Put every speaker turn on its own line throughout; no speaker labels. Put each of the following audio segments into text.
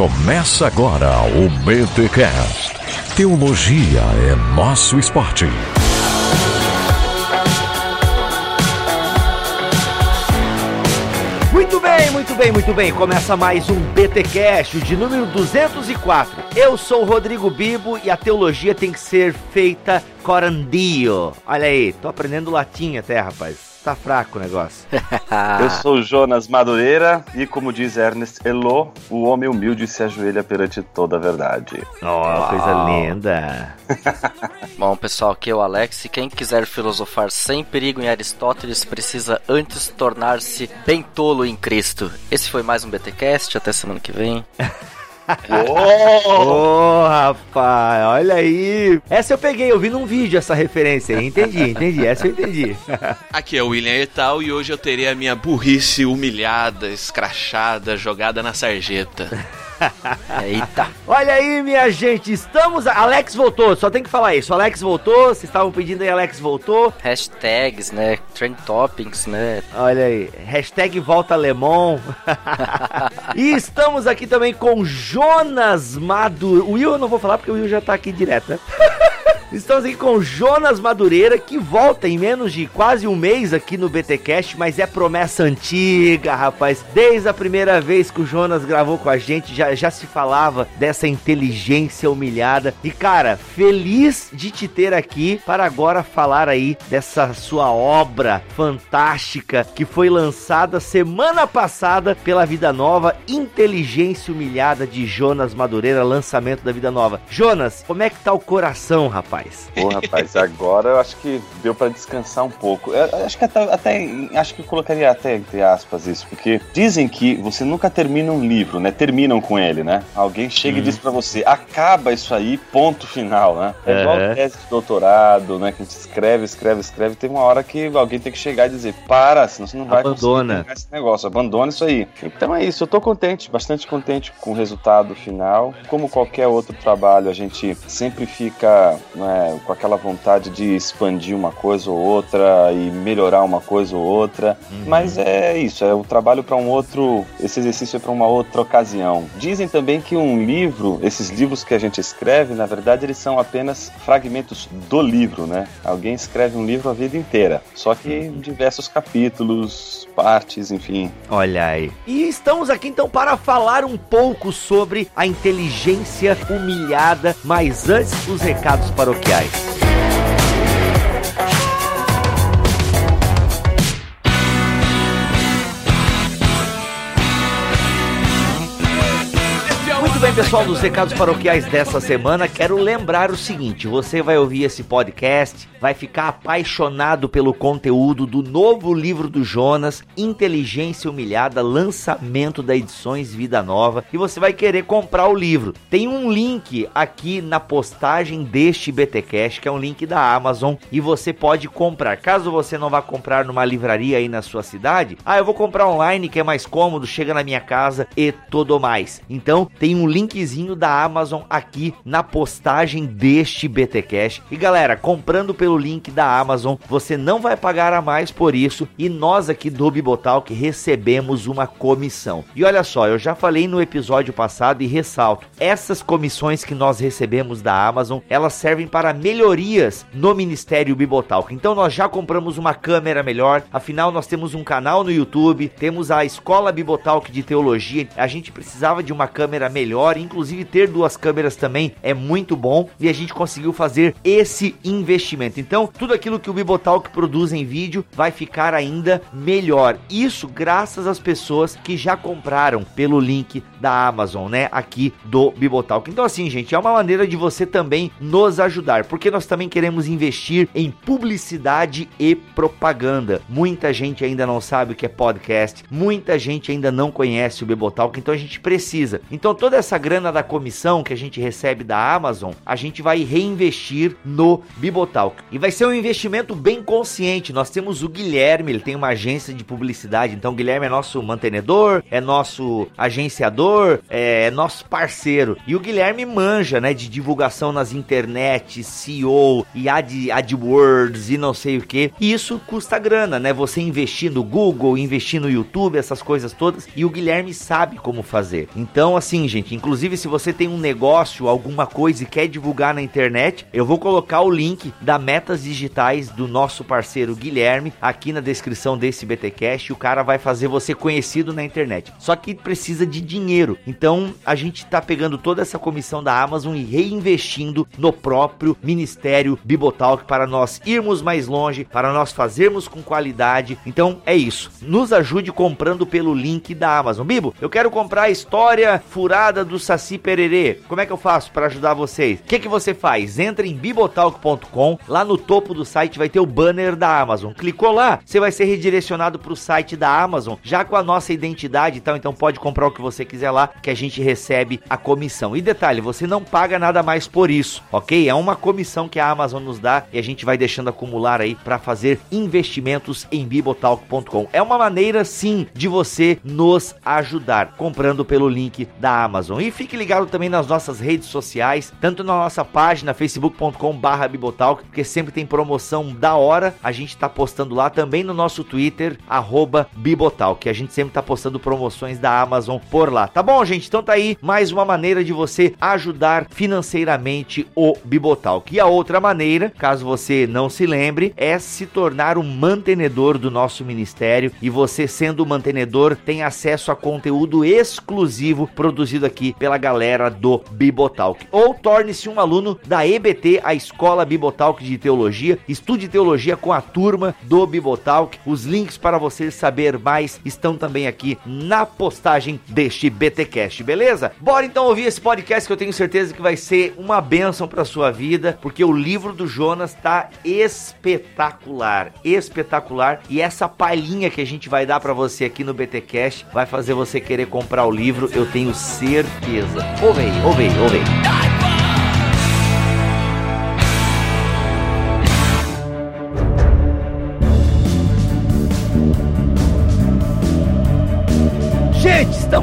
Começa agora o BTCast. Teologia é nosso esporte.
Muito bem, muito bem, muito bem. Começa mais um BTcast de número 204. Eu sou o Rodrigo Bibo e a teologia tem que ser feita corandio. Olha aí, tô aprendendo latim até, rapaz. Tá fraco o negócio.
Eu sou Jonas Madureira e, como diz Ernest Elo, o homem humilde se ajoelha perante toda a verdade.
Oh, coisa linda.
Bom, pessoal, aqui é o Alex e quem quiser filosofar sem perigo em Aristóteles precisa antes tornar-se bem tolo em Cristo. Esse foi mais um BTcast, até semana que vem.
Ô, oh, rapaz, olha aí. Essa eu peguei, eu vi num vídeo essa referência aí. Entendi, entendi. Essa eu entendi.
Aqui é o William Etal e hoje eu terei a minha burrice humilhada, escrachada, jogada na sarjeta.
Eita. Olha aí, minha gente, estamos. Alex voltou, só tem que falar isso. Alex voltou, vocês estavam pedindo aí, Alex voltou.
Hashtags, né? Trend toppings, né?
Olha aí, hashtag volta Lemon. e estamos aqui também com Jonas Maduro. O Will eu não vou falar porque o Will já tá aqui direto, né? Estamos aqui com Jonas Madureira, que volta em menos de quase um mês aqui no BTcast, mas é promessa antiga, rapaz. Desde a primeira vez que o Jonas gravou com a gente, já, já se falava dessa inteligência humilhada. E cara, feliz de te ter aqui para agora falar aí dessa sua obra fantástica que foi lançada semana passada pela Vida Nova, Inteligência Humilhada de Jonas Madureira, lançamento da Vida Nova. Jonas, como é que tá o coração, rapaz?
Rapaz. Pô, rapaz, agora eu acho que deu para descansar um pouco. Eu acho que até, até, acho que eu colocaria até entre aspas isso, porque dizem que você nunca termina um livro, né? Terminam com ele, né? Alguém chega hum. e diz para você, acaba isso aí, ponto final, né? É igual é. tese de doutorado, né? Que a gente escreve, escreve, escreve. Tem uma hora que alguém tem que chegar e dizer, para, senão você não vai
Abandona.
esse negócio, abandona isso aí. Então é isso, eu tô contente, bastante contente com o resultado final. Como qualquer outro trabalho, a gente sempre fica né, com aquela vontade de expandir uma coisa ou outra e melhorar uma coisa ou outra. Uhum. Mas é isso, é o trabalho para um outro, esse exercício é para uma outra ocasião. Dizem também que um livro, esses livros que a gente escreve, na verdade, eles são apenas fragmentos do livro, né? Alguém escreve um livro a vida inteira, só que em uhum. diversos capítulos, partes, enfim.
Olha aí. E estamos aqui então para falar um pouco sobre a inteligência humilhada, mas antes os recados para o paroquiais. Bem, pessoal dos recados paroquiais dessa semana, quero lembrar o seguinte: você vai ouvir esse podcast, vai ficar apaixonado pelo conteúdo do novo livro do Jonas, Inteligência Humilhada, lançamento da Edições Vida Nova, e você vai querer comprar o livro. Tem um link aqui na postagem deste BTcast, que é um link da Amazon, e você pode comprar. Caso você não vá comprar numa livraria aí na sua cidade, ah, eu vou comprar online que é mais cômodo, chega na minha casa e tudo mais. Então, tem um linkzinho da Amazon aqui na postagem deste BT Cash. E galera, comprando pelo link da Amazon, você não vai pagar a mais por isso e nós aqui do Bibotalk recebemos uma comissão. E olha só, eu já falei no episódio passado e ressalto, essas comissões que nós recebemos da Amazon, elas servem para melhorias no Ministério Bibotalk. Então nós já compramos uma câmera melhor, afinal nós temos um canal no YouTube, temos a Escola Bibotalk de Teologia, a gente precisava de uma câmera melhor melhor, inclusive ter duas câmeras também é muito bom e a gente conseguiu fazer esse investimento. Então, tudo aquilo que o Bibotalk produz em vídeo vai ficar ainda melhor. Isso graças às pessoas que já compraram pelo link da Amazon, né, aqui do Bibotalk. Então assim, gente, é uma maneira de você também nos ajudar, porque nós também queremos investir em publicidade e propaganda. Muita gente ainda não sabe o que é podcast, muita gente ainda não conhece o Bibotalk, então a gente precisa. Então toda essa grana da comissão que a gente recebe da Amazon, a gente vai reinvestir no Bibotalk. E vai ser um investimento bem consciente. Nós temos o Guilherme, ele tem uma agência de publicidade, então o Guilherme é nosso mantenedor, é nosso agenciador, é, é nosso parceiro. E o Guilherme manja, né, de divulgação nas internet, CEO e Ad, AdWords e não sei o que. E isso custa grana, né? Você investir no Google, investir no YouTube, essas coisas todas. E o Guilherme sabe como fazer. Então, assim, gente, Inclusive, se você tem um negócio, alguma coisa e quer divulgar na internet, eu vou colocar o link da Metas Digitais do nosso parceiro Guilherme aqui na descrição desse BTcast. O cara vai fazer você conhecido na internet. Só que precisa de dinheiro. Então, a gente tá pegando toda essa comissão da Amazon e reinvestindo no próprio Ministério Bibotalk para nós irmos mais longe, para nós fazermos com qualidade. Então, é isso. Nos ajude comprando pelo link da Amazon. Bibo, eu quero comprar a história furada do Saci Pererê. Como é que eu faço para ajudar vocês? O que, que você faz? Entra em bibotalk.com, lá no topo do site vai ter o banner da Amazon. Clicou lá, você vai ser redirecionado para o site da Amazon, já com a nossa identidade e tal. Então pode comprar o que você quiser lá, que a gente recebe a comissão. E detalhe, você não paga nada mais por isso, ok? É uma comissão que a Amazon nos dá e a gente vai deixando acumular aí para fazer investimentos em bibotalk.com. É uma maneira sim de você nos ajudar comprando pelo link da Amazon. E fique ligado também nas nossas redes sociais, tanto na nossa página facebook.com/bibotalk, porque sempre tem promoção da hora. A gente tá postando lá também no nosso Twitter @bibotalk. A gente sempre tá postando promoções da Amazon por lá. Tá bom, gente? Então tá aí mais uma maneira de você ajudar financeiramente o Bibotalk. E a outra maneira, caso você não se lembre, é se tornar um mantenedor do nosso ministério e você sendo mantenedor tem acesso a conteúdo exclusivo produzido aqui pela galera do Bibotalk. Ou torne-se um aluno da EBT, a Escola Bibotalk de Teologia. Estude teologia com a turma do Bibotalk. Os links para você saber mais estão também aqui na postagem deste BTcast, beleza? Bora então ouvir esse podcast que eu tenho certeza que vai ser uma bênção para sua vida, porque o livro do Jonas tá espetacular, espetacular. E essa palhinha que a gente vai dar para você aqui no BTcast vai fazer você querer comprar o livro, eu tenho certeza. Ouve aí, ouve aí, ouve aí.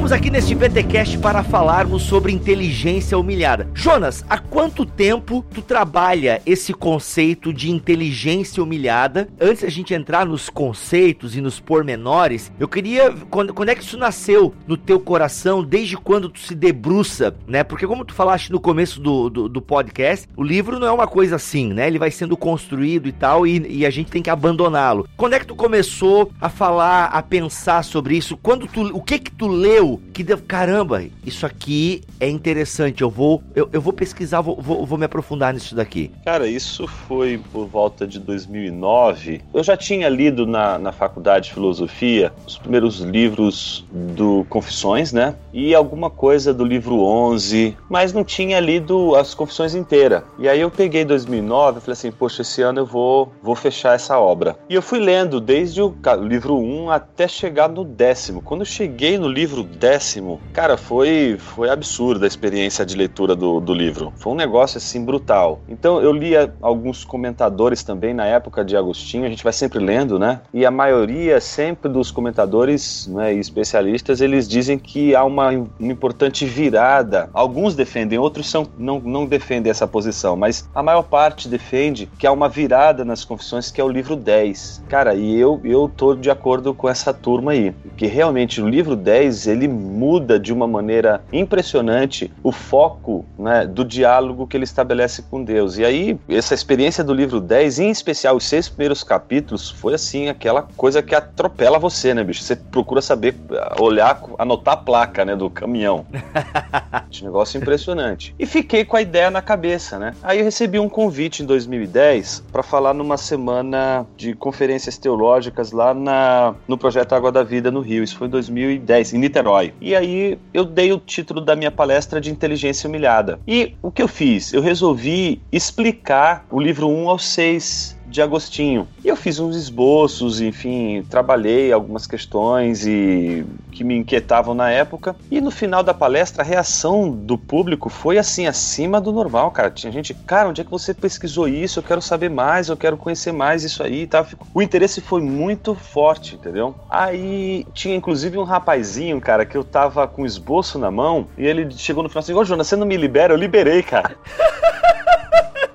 Estamos aqui neste BTcast para falarmos sobre inteligência humilhada. Jonas, há quanto tempo tu trabalha esse conceito de inteligência humilhada? Antes da gente entrar nos conceitos e nos pormenores, eu queria quando, quando é que isso nasceu no teu coração? Desde quando tu se debruça, né? Porque como tu falaste no começo do, do, do podcast, o livro não é uma coisa assim, né? Ele vai sendo construído e tal e, e a gente tem que abandoná-lo. Quando é que tu começou a falar, a pensar sobre isso? Quando tu, o que que tu leu que deu, caramba, isso aqui é interessante, eu vou eu, eu vou pesquisar, vou, vou, vou me aprofundar nisso daqui.
Cara, isso foi por volta de 2009. Eu já tinha lido na, na faculdade de filosofia os primeiros livros do Confissões, né? E alguma coisa do livro 11, mas não tinha lido as Confissões inteiras. E aí eu peguei 2009 e falei assim, poxa, esse ano eu vou, vou fechar essa obra. E eu fui lendo desde o livro 1 até chegar no décimo. Quando eu cheguei no livro décimo, cara, foi, foi absurda a experiência de leitura do, do livro. Foi um negócio assim brutal. Então eu lia alguns comentadores também na época de Agostinho, a gente vai sempre lendo, né? E a maioria sempre dos comentadores né, e especialistas, eles dizem que há uma, uma importante virada. Alguns defendem, outros são, não, não defendem essa posição, mas a maior parte defende que há uma virada nas confissões, que é o livro 10. Cara, e eu, eu tô de acordo com essa turma aí, porque realmente o livro 10 ele muda de uma maneira impressionante o foco né, do diálogo que ele estabelece com Deus. E aí, essa experiência do livro 10, em especial os seis primeiros capítulos, foi assim, aquela coisa que atropela você, né, bicho? Você procura saber, olhar, anotar a placa, né, do caminhão. Esse negócio impressionante. E fiquei com a ideia na cabeça, né? Aí eu recebi um convite em 2010 para falar numa semana de conferências teológicas lá na, no projeto Água da Vida no Rio. Isso foi em 2010, em Niterói. E aí eu dei o título da minha palestra de inteligência humilhada. E o que eu fiz? Eu resolvi explicar o livro 1 ao 6 de Agostinho. E eu fiz uns esboços, enfim, trabalhei algumas questões e que me inquietavam na época. E no final da palestra, a reação do público foi assim, acima do normal, cara. Tinha gente, cara, onde é que você pesquisou isso? Eu quero saber mais, eu quero conhecer mais isso aí, tá? O interesse foi muito forte, entendeu? Aí tinha inclusive um rapazinho, cara, que eu tava com esboço na mão e ele chegou no final assim: Ô, Jonas, você não me libera? Eu liberei, cara.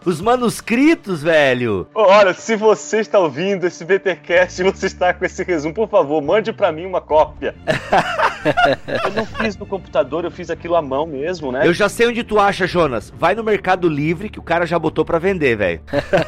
Os manuscritos, velho.
Olha, se você está ouvindo esse BTcast e você está com esse resumo, por favor, mande para mim uma cópia. eu não fiz no computador, eu fiz aquilo à mão mesmo, né?
Eu já sei onde tu acha, Jonas. Vai no Mercado Livre que o cara já botou pra vender, velho.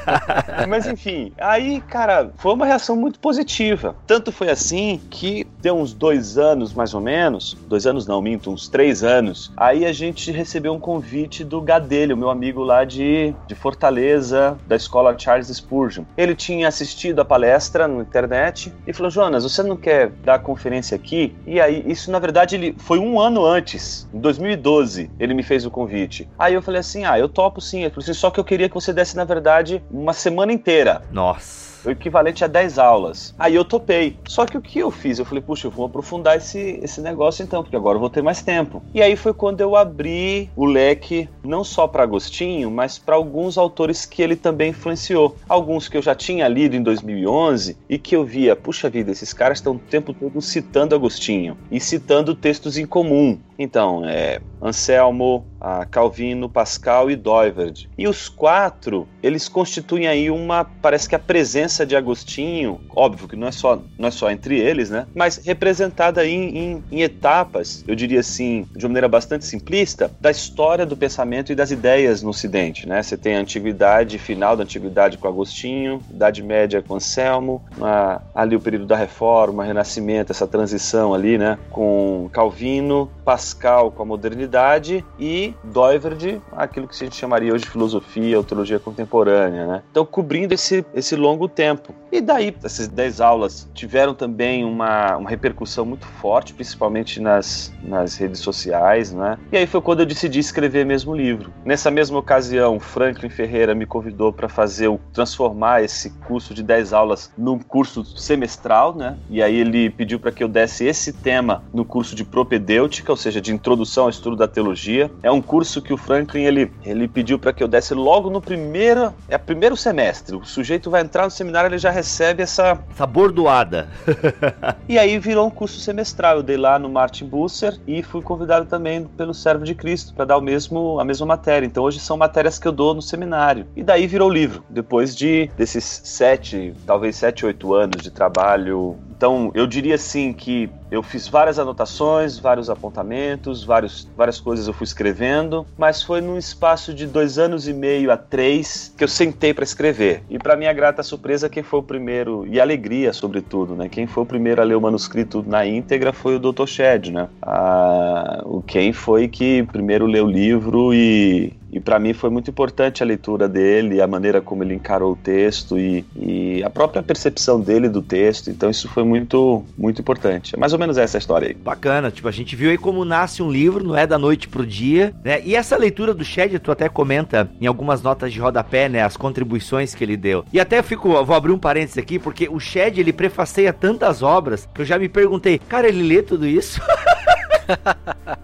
Mas enfim, aí, cara, foi uma reação muito positiva. Tanto foi assim que deu uns dois anos, mais ou menos, dois anos não, minto, uns três anos, aí a gente recebeu um convite do Gadelho, meu amigo lá de, de Fortaleza, da escola Charles Spurgeon. Ele tinha assistido a palestra na internet e falou, Jonas, você não quer dar conferência aqui? E aí, isso na verdade ele foi um ano antes, em 2012, ele me fez o convite. Aí eu falei assim, ah, eu topo sim. Ele falou assim, só que eu queria que você desse, na verdade, uma semana inteira.
Nossa
o equivalente a 10 aulas. Aí eu topei. Só que o que eu fiz? Eu falei, puxa, eu vou aprofundar esse, esse negócio então, porque agora eu vou ter mais tempo. E aí foi quando eu abri o leque, não só para Agostinho, mas para alguns autores que ele também influenciou. Alguns que eu já tinha lido em 2011 e que eu via, puxa vida, esses caras estão o tempo todo citando Agostinho e citando textos em comum. Então, é Anselmo, Calvino, Pascal e Doiverd. E os quatro, eles constituem aí uma, parece que a presença de Agostinho, óbvio que não é só, não é só entre eles, né? Mas representada em, em, em etapas, eu diria assim, de uma maneira bastante simplista, da história do pensamento e das ideias no Ocidente, né? Você tem a antiguidade, final da antiguidade com Agostinho, Idade Média com Anselmo, ali o período da Reforma, Renascimento, essa transição ali, né? Com Calvino, Pascal com a modernidade e Doiverd, aquilo que a gente chamaria hoje de filosofia ou teologia contemporânea, né? Então, cobrindo esse, esse longo tempo. E daí, essas 10 aulas tiveram também uma, uma repercussão muito forte, principalmente nas, nas redes sociais, né? E aí foi quando eu decidi escrever mesmo o livro. Nessa mesma ocasião, Franklin Ferreira me convidou para fazer o transformar esse curso de 10 aulas num curso semestral, né? E aí ele pediu para que eu desse esse tema no curso de propedêutica, ou seja, de introdução ao estudo da teologia. É um curso que o Franklin ele, ele pediu para que eu desse logo no primeiro, é primeiro semestre. O sujeito vai entrar no seminário, ele já recebe essa
essa bordoada.
e aí virou um curso semestral. Eu dei lá no Martin Busser e fui convidado também pelo Servo de Cristo para dar o mesmo a mesma matéria. Então hoje são matérias que eu dou no seminário. E daí virou livro. Depois de desses sete, talvez sete, oito anos de trabalho então, eu diria assim que eu fiz várias anotações, vários apontamentos, vários, várias coisas eu fui escrevendo, mas foi num espaço de dois anos e meio a três que eu sentei para escrever. E para minha grata surpresa, quem foi o primeiro, e alegria sobretudo, né? Quem foi o primeiro a ler o manuscrito na íntegra foi o Dr. Shed, né? Ah, o quem foi que primeiro leu o livro e, e para mim foi muito importante a leitura dele, a maneira como ele encarou o texto e, e, a própria percepção dele do texto. Então isso foi muito, muito importante. É mais ou menos essa a história aí.
Bacana, tipo, a gente viu aí como nasce um livro, não é da noite pro dia, né? E essa leitura do Shed, tu até comenta em algumas notas de rodapé, né, as contribuições que ele deu. E até fico, vou abrir um parênteses aqui, porque o Shed, ele prefaceia tantas obras que eu já me perguntei, cara, ele lê tudo isso?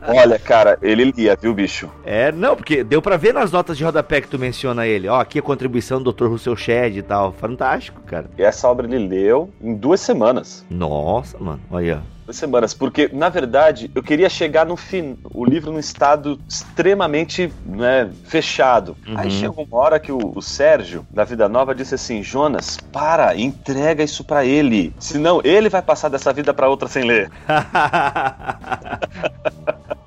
Olha, cara, ele lia, viu, bicho?
É, não, porque deu para ver nas notas de rodapé que tu menciona ele. Ó, aqui a contribuição do Dr. Russell Shedd e tal. Fantástico, cara.
E essa obra ele leu em duas semanas.
Nossa, mano, olha
semanas, porque na verdade eu queria chegar no fim, o livro num estado extremamente né, fechado. Uhum. Aí chegou uma hora que o, o, Sérgio da Vida Nova disse assim: Jonas, para, entrega isso para ele, senão ele vai passar dessa vida para outra sem ler.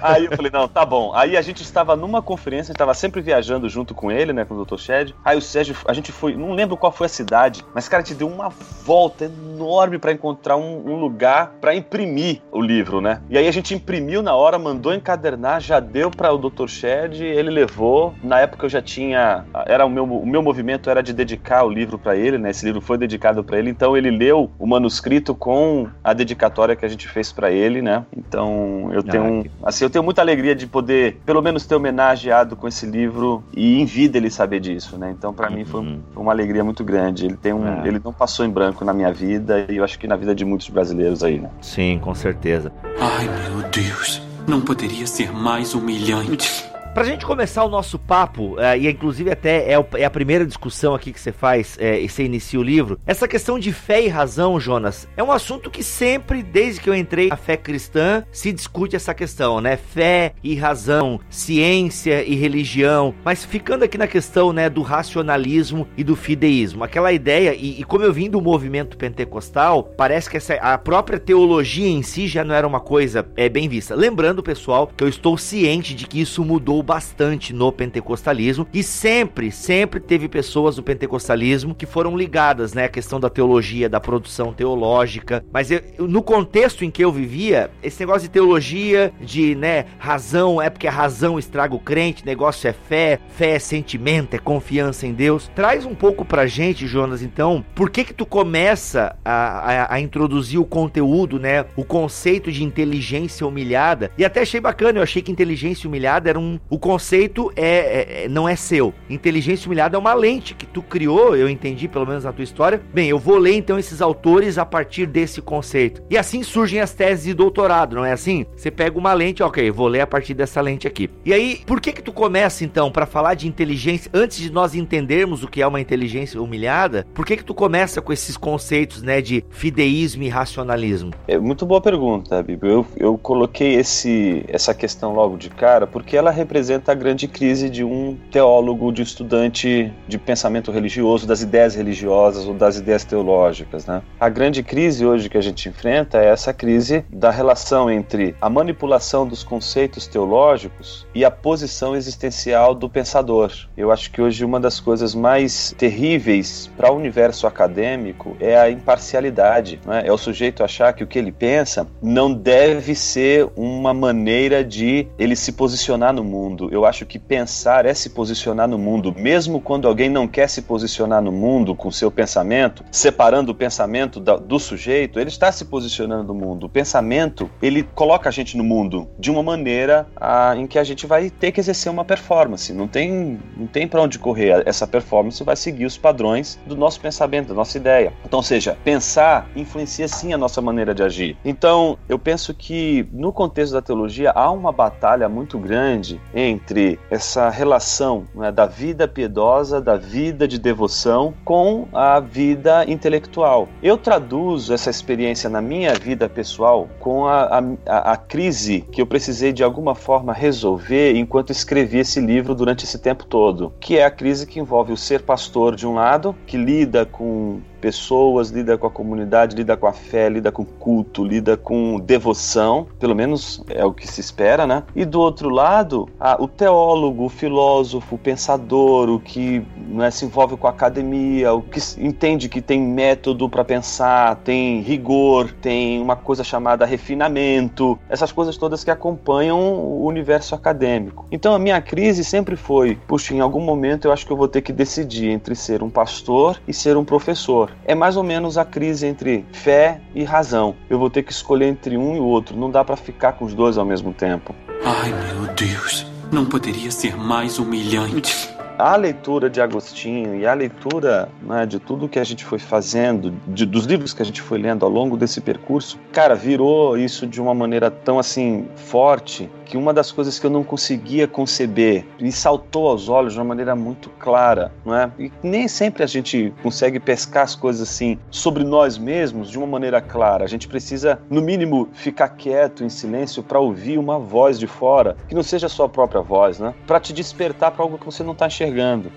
Aí eu falei, não, tá bom. Aí a gente estava numa conferência, estava sempre viajando junto com ele, né, com o Dr. Shed. Aí o Sérgio, a gente foi, não lembro qual foi a cidade, mas cara, te deu uma volta enorme para encontrar um, um lugar para imprimir o livro, né? E aí a gente imprimiu na hora, mandou encadernar, já deu para o Dr. Shed, ele levou. Na época eu já tinha, era o meu, o meu movimento era de dedicar o livro para ele, né? Esse livro foi dedicado para ele, então ele leu o manuscrito com a dedicatória que a gente fez para ele, né? Então eu tenho ah, um, assim, eu tenho muita alegria de poder, pelo menos, ter homenageado com esse livro e em vida ele saber disso, né? Então, para uhum. mim, foi, foi, uma alegria muito grande. Ele tem um, é. ele não passou em branco na minha vida e eu acho que na vida de muitos brasileiros aí, né?
Sim, com certeza.
Ai, meu Deus, não poderia ser mais humilhante.
Pra gente começar o nosso papo, uh, e inclusive até é, é, a primeira discussão aqui que você faz é, e você inicia o livro, essa questão de fé e razão, Jonas, é um assunto que sempre, desde que eu entrei na fé cristã, se discute essa questão, né? Fé e razão, ciência e religião, mas ficando aqui na questão, né, do racionalismo e do fideísmo. Aquela ideia, e, e como eu vim do movimento pentecostal, parece que essa, a própria teologia em si já não era uma coisa é, bem vista. Lembrando, pessoal, que eu estou ciente de que isso mudou bastante no pentecostalismo e sempre, sempre teve pessoas do pentecostalismo que foram ligadas, né, à questão da teologia, da produção teológica. Mas eu, no contexto em que eu vivia, esse negócio de teologia, de, né, razão, é porque a razão estraga o crente, negócio é fé, fé é sentimento, é confiança em Deus. Traz um pouco pra gente, Jonas, então, por que que tu começa a, a, a introduzir o conteúdo, né, o conceito de inteligência humilhada? E até achei bacana, eu achei que inteligência humilhada era um, o conceito é, é, é não é seu. Inteligência humilhada é uma lente que tu criou, eu entendi pelo menos na tua história. Bem, eu vou ler então esses autores a partir desse conceito. E assim surgem as teses de doutorado, não é assim? Você pega uma lente, ok, vou ler a partir dessa lente aqui. E aí, por que que tu começa então para falar de inteligência antes de nós entendermos o que é uma inteligência humilhada? Por que que tu começa com esses conceitos, né, de fideísmo e racionalismo?
É muito boa pergunta, Bibo. Eu, eu coloquei esse, essa questão logo de cara porque ela representa a grande crise de um teólogo, de um estudante de pensamento religioso, das ideias religiosas ou das ideias teológicas, né? A grande crise hoje que a gente enfrenta é essa crise da relação entre a manipulação dos conceitos teológicos e a posição existencial do pensador. Eu acho que hoje uma das coisas mais terríveis para o universo acadêmico é a imparcialidade. Né? É o sujeito achar que o que ele pensa não deve ser uma maneira de ele se posicionar no mundo. Eu acho que pensar é se posicionar no mundo, mesmo quando alguém não quer se posicionar no mundo com seu pensamento, separando o pensamento do sujeito, ele está se posicionando no mundo. O pensamento, ele coloca a gente no mundo de uma maneira a, em que a gente vai ter que exercer uma performance. Não tem, não tem para onde correr. Essa performance vai seguir os padrões do nosso pensamento, da nossa ideia. Então, seja, pensar influencia sim a nossa maneira de agir. Então, eu penso que no contexto da teologia há uma batalha muito grande entre essa relação né, da vida piedosa, da vida de devoção com a vida intelectual. Eu traduzo essa experiência na minha vida pessoal com a, a, a crise que eu precisei de alguma forma resolver enquanto escrevi esse livro durante esse tempo todo, que é a crise que envolve o ser pastor de um lado, que lida com pessoas, lida com a comunidade, lida com a fé, lida com culto, lida com devoção, pelo menos é o que se espera, né? E do outro lado, o teólogo, o filósofo, o pensador, o que né, se envolve com a academia, o que entende que tem método para pensar, tem rigor, tem uma coisa chamada refinamento, essas coisas todas que acompanham o universo acadêmico. Então a minha crise sempre foi, puxa, em algum momento eu acho que eu vou ter que decidir entre ser um pastor e ser um professor é mais ou menos a crise entre fé e razão. Eu vou ter que escolher entre um e o outro, não dá para ficar com os dois ao mesmo tempo.
Ai meu Deus, não poderia ser mais humilhante.
A leitura de Agostinho e a leitura né, de tudo que a gente foi fazendo, de, dos livros que a gente foi lendo ao longo desse percurso, cara, virou isso de uma maneira tão assim forte que uma das coisas que eu não conseguia conceber me saltou aos olhos de uma maneira muito clara, não é? E nem sempre a gente consegue pescar as coisas assim sobre nós mesmos de uma maneira clara. A gente precisa, no mínimo, ficar quieto, em silêncio, para ouvir uma voz de fora, que não seja a sua própria voz, né? Para te despertar para algo que você não está enxergando.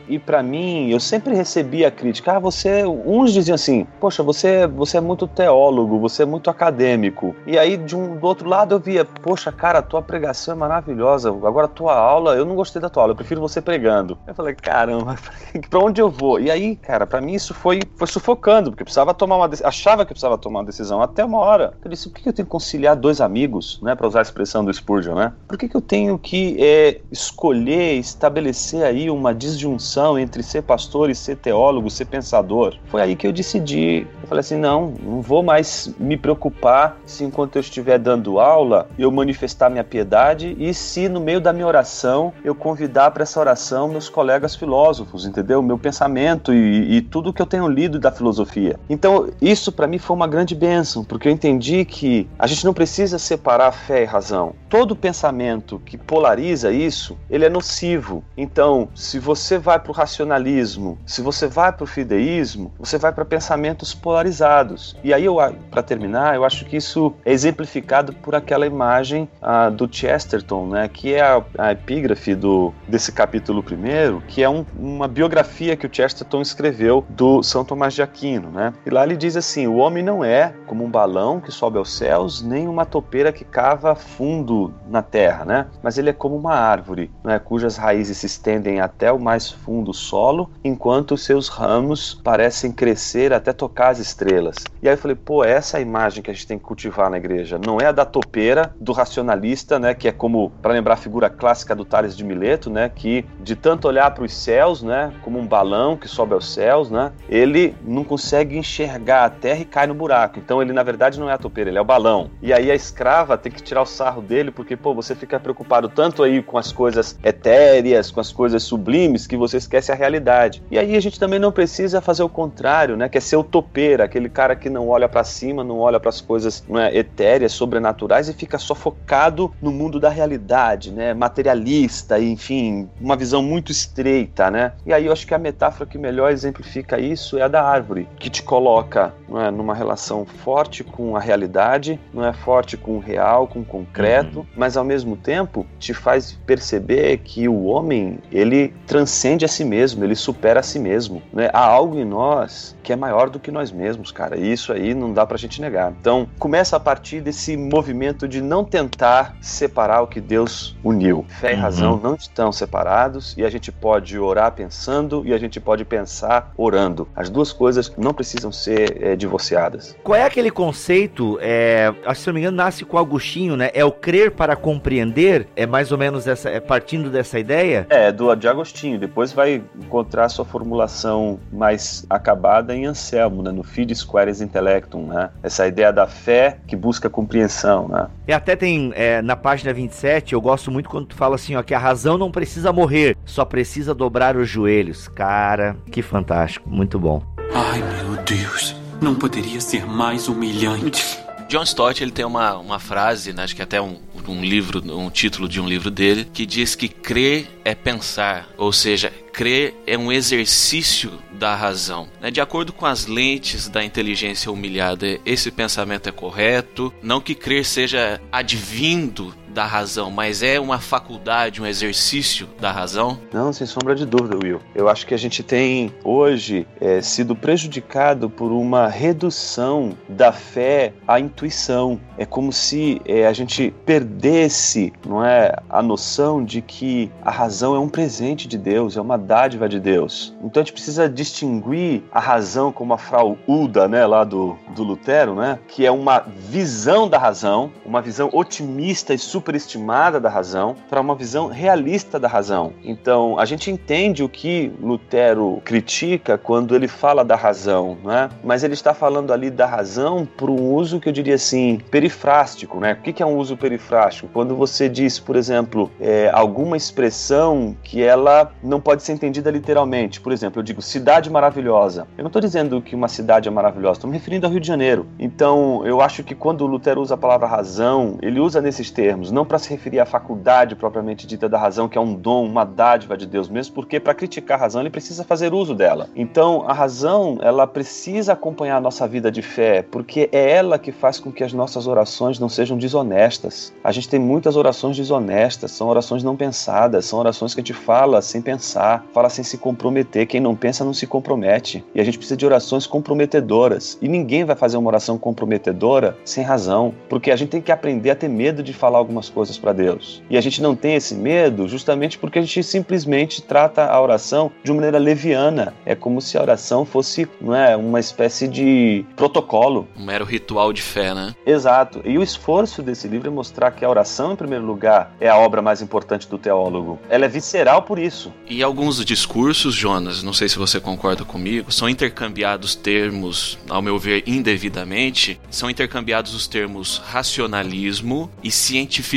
E para mim, eu sempre recebi a crítica. Ah, você. Uns diziam assim: Poxa, você, você é muito teólogo, você é muito acadêmico. E aí, de um, do outro lado, eu via: Poxa, cara, tua pregação é maravilhosa. Agora, tua aula, eu não gostei da tua aula, eu prefiro você pregando. Eu falei, caramba, pra onde eu vou? E aí, cara, para mim isso foi, foi sufocando, porque eu precisava tomar uma achava que eu precisava tomar uma decisão até uma hora. Eu disse, por que eu tenho que conciliar dois amigos, né, para usar a expressão do Spurgeon, né? Por que, que eu tenho que é, escolher, estabelecer aí uma disjunção entre ser pastor e ser teólogo, ser pensador. Foi aí que eu decidi. Eu falei assim: não, não vou mais me preocupar se enquanto eu estiver dando aula eu manifestar minha piedade e se no meio da minha oração eu convidar para essa oração meus colegas filósofos, entendeu? Meu pensamento e, e tudo que eu tenho lido da filosofia. Então, isso para mim foi uma grande bênção, porque eu entendi que a gente não precisa separar fé e razão. Todo pensamento que polariza isso, ele é nocivo. Então, se você vai para o racionalismo, se você vai para o fideísmo, você vai para pensamentos polarizados. E aí, para terminar, eu acho que isso é exemplificado por aquela imagem ah, do Chesterton, né, que é a, a epígrafe do, desse capítulo primeiro, que é um, uma biografia que o Chesterton escreveu do São Tomás de Aquino. Né? E lá ele diz assim: o homem não é como um balão que sobe aos céus, nem uma topeira que cava fundo na terra, né? mas ele é como uma árvore, né, cujas raízes se estendem até o mais fundo solo, enquanto seus ramos parecem crescer até tocar as estrelas. E aí eu falei, pô, essa é a imagem que a gente tem que cultivar na igreja. Não é a da topeira, do racionalista, né, que é como, para lembrar a figura clássica do Tales de Mileto, né, que de tanto olhar para os céus, né, como um balão que sobe aos céus, né, ele não consegue enxergar a terra e cai no buraco. Então ele, na verdade, não é a topeira, ele é o balão. E aí a escrava tem que tirar o sarro dele, porque, pô, você fica preocupado tanto aí com as coisas etéreas, com as coisas sublimes, que você esquece a realidade. E aí a gente também não precisa fazer o contrário, né? Que é ser o topeira, aquele cara que não olha para cima, não olha para as coisas é, etéreas, sobrenaturais e fica só focado no mundo da realidade, né? Materialista, enfim, uma visão muito estreita, né? E aí eu acho que a metáfora que melhor exemplifica isso é a da árvore, que te coloca é, numa relação forte com a realidade, não é forte com o real, com o concreto, uhum. mas ao mesmo tempo te faz perceber que o homem ele transcende a si mesmo, ele supera a si mesmo. Né? Há algo em nós que é maior do que nós mesmos, cara. E isso aí não dá pra gente negar. Então, começa a partir desse movimento de não tentar separar o que Deus uniu. Fé e uhum. razão não estão separados e a gente pode orar pensando e a gente pode pensar orando. As duas coisas não precisam ser é, divorciadas.
Qual é aquele conceito? É, se não me engano, nasce com Agostinho, né? É o crer para compreender? É mais ou menos essa, é partindo dessa ideia?
É, do de Agostinho. Depois vai encontrar sua formulação mais acabada em Anselmo, né? No Fides Quaeres Intellectum, né? Essa ideia da fé que busca compreensão, né?
E até tem é, na página 27, eu gosto muito quando tu fala assim, ó, que a razão não precisa morrer, só precisa dobrar os joelhos. Cara, que fantástico, muito bom.
Ai, meu Deus, não poderia ser mais humilhante.
John Stott ele tem uma, uma frase, né, acho que até um, um livro, um título de um livro dele, que diz que crer é pensar, ou seja, crer é um exercício da razão. Né? De acordo com as lentes da inteligência humilhada, esse pensamento é correto. Não que crer seja advindo da razão, mas é uma faculdade, um exercício da razão?
Não, sem sombra de dúvida, Will. Eu acho que a gente tem hoje é, sido prejudicado por uma redução da fé à intuição. É como se é, a gente perdesse, não é, a noção de que a razão é um presente de Deus, é uma dádiva de Deus. Então a gente precisa distinguir a razão como a Frau Uda, né, lá do, do Lutero, né, que é uma visão da razão, uma visão otimista e super superestimada da razão para uma visão realista da razão. Então, a gente entende o que Lutero critica quando ele fala da razão, né? mas ele está falando ali da razão por um uso que eu diria assim, perifrástico. Né? O que é um uso perifrástico? Quando você diz, por exemplo, é, alguma expressão que ela não pode ser entendida literalmente. Por exemplo, eu digo cidade maravilhosa. Eu não estou dizendo que uma cidade é maravilhosa, estou me referindo ao Rio de Janeiro. Então, eu acho que quando Lutero usa a palavra razão, ele usa nesses termos não para se referir à faculdade propriamente dita da razão, que é um dom, uma dádiva de Deus mesmo, porque para criticar a razão ele precisa fazer uso dela. Então, a razão, ela precisa acompanhar a nossa vida de fé, porque é ela que faz com que as nossas orações não sejam desonestas. A gente tem muitas orações desonestas, são orações não pensadas, são orações que a gente fala sem pensar, fala sem se comprometer. Quem não pensa não se compromete. E a gente precisa de orações comprometedoras. E ninguém vai fazer uma oração comprometedora sem razão, porque a gente tem que aprender a ter medo de falar algumas as coisas para Deus. E a gente não tem esse medo justamente porque a gente simplesmente trata a oração de uma maneira leviana. É como se a oração fosse não é, uma espécie de protocolo.
Um mero ritual de fé, né?
Exato. E o esforço desse livro é mostrar que a oração, em primeiro lugar, é a obra mais importante do teólogo. Ela é visceral por isso.
E alguns discursos, Jonas, não sei se você concorda comigo, são intercambiados termos, ao meu ver, indevidamente, são intercambiados os termos racionalismo e cientificismo,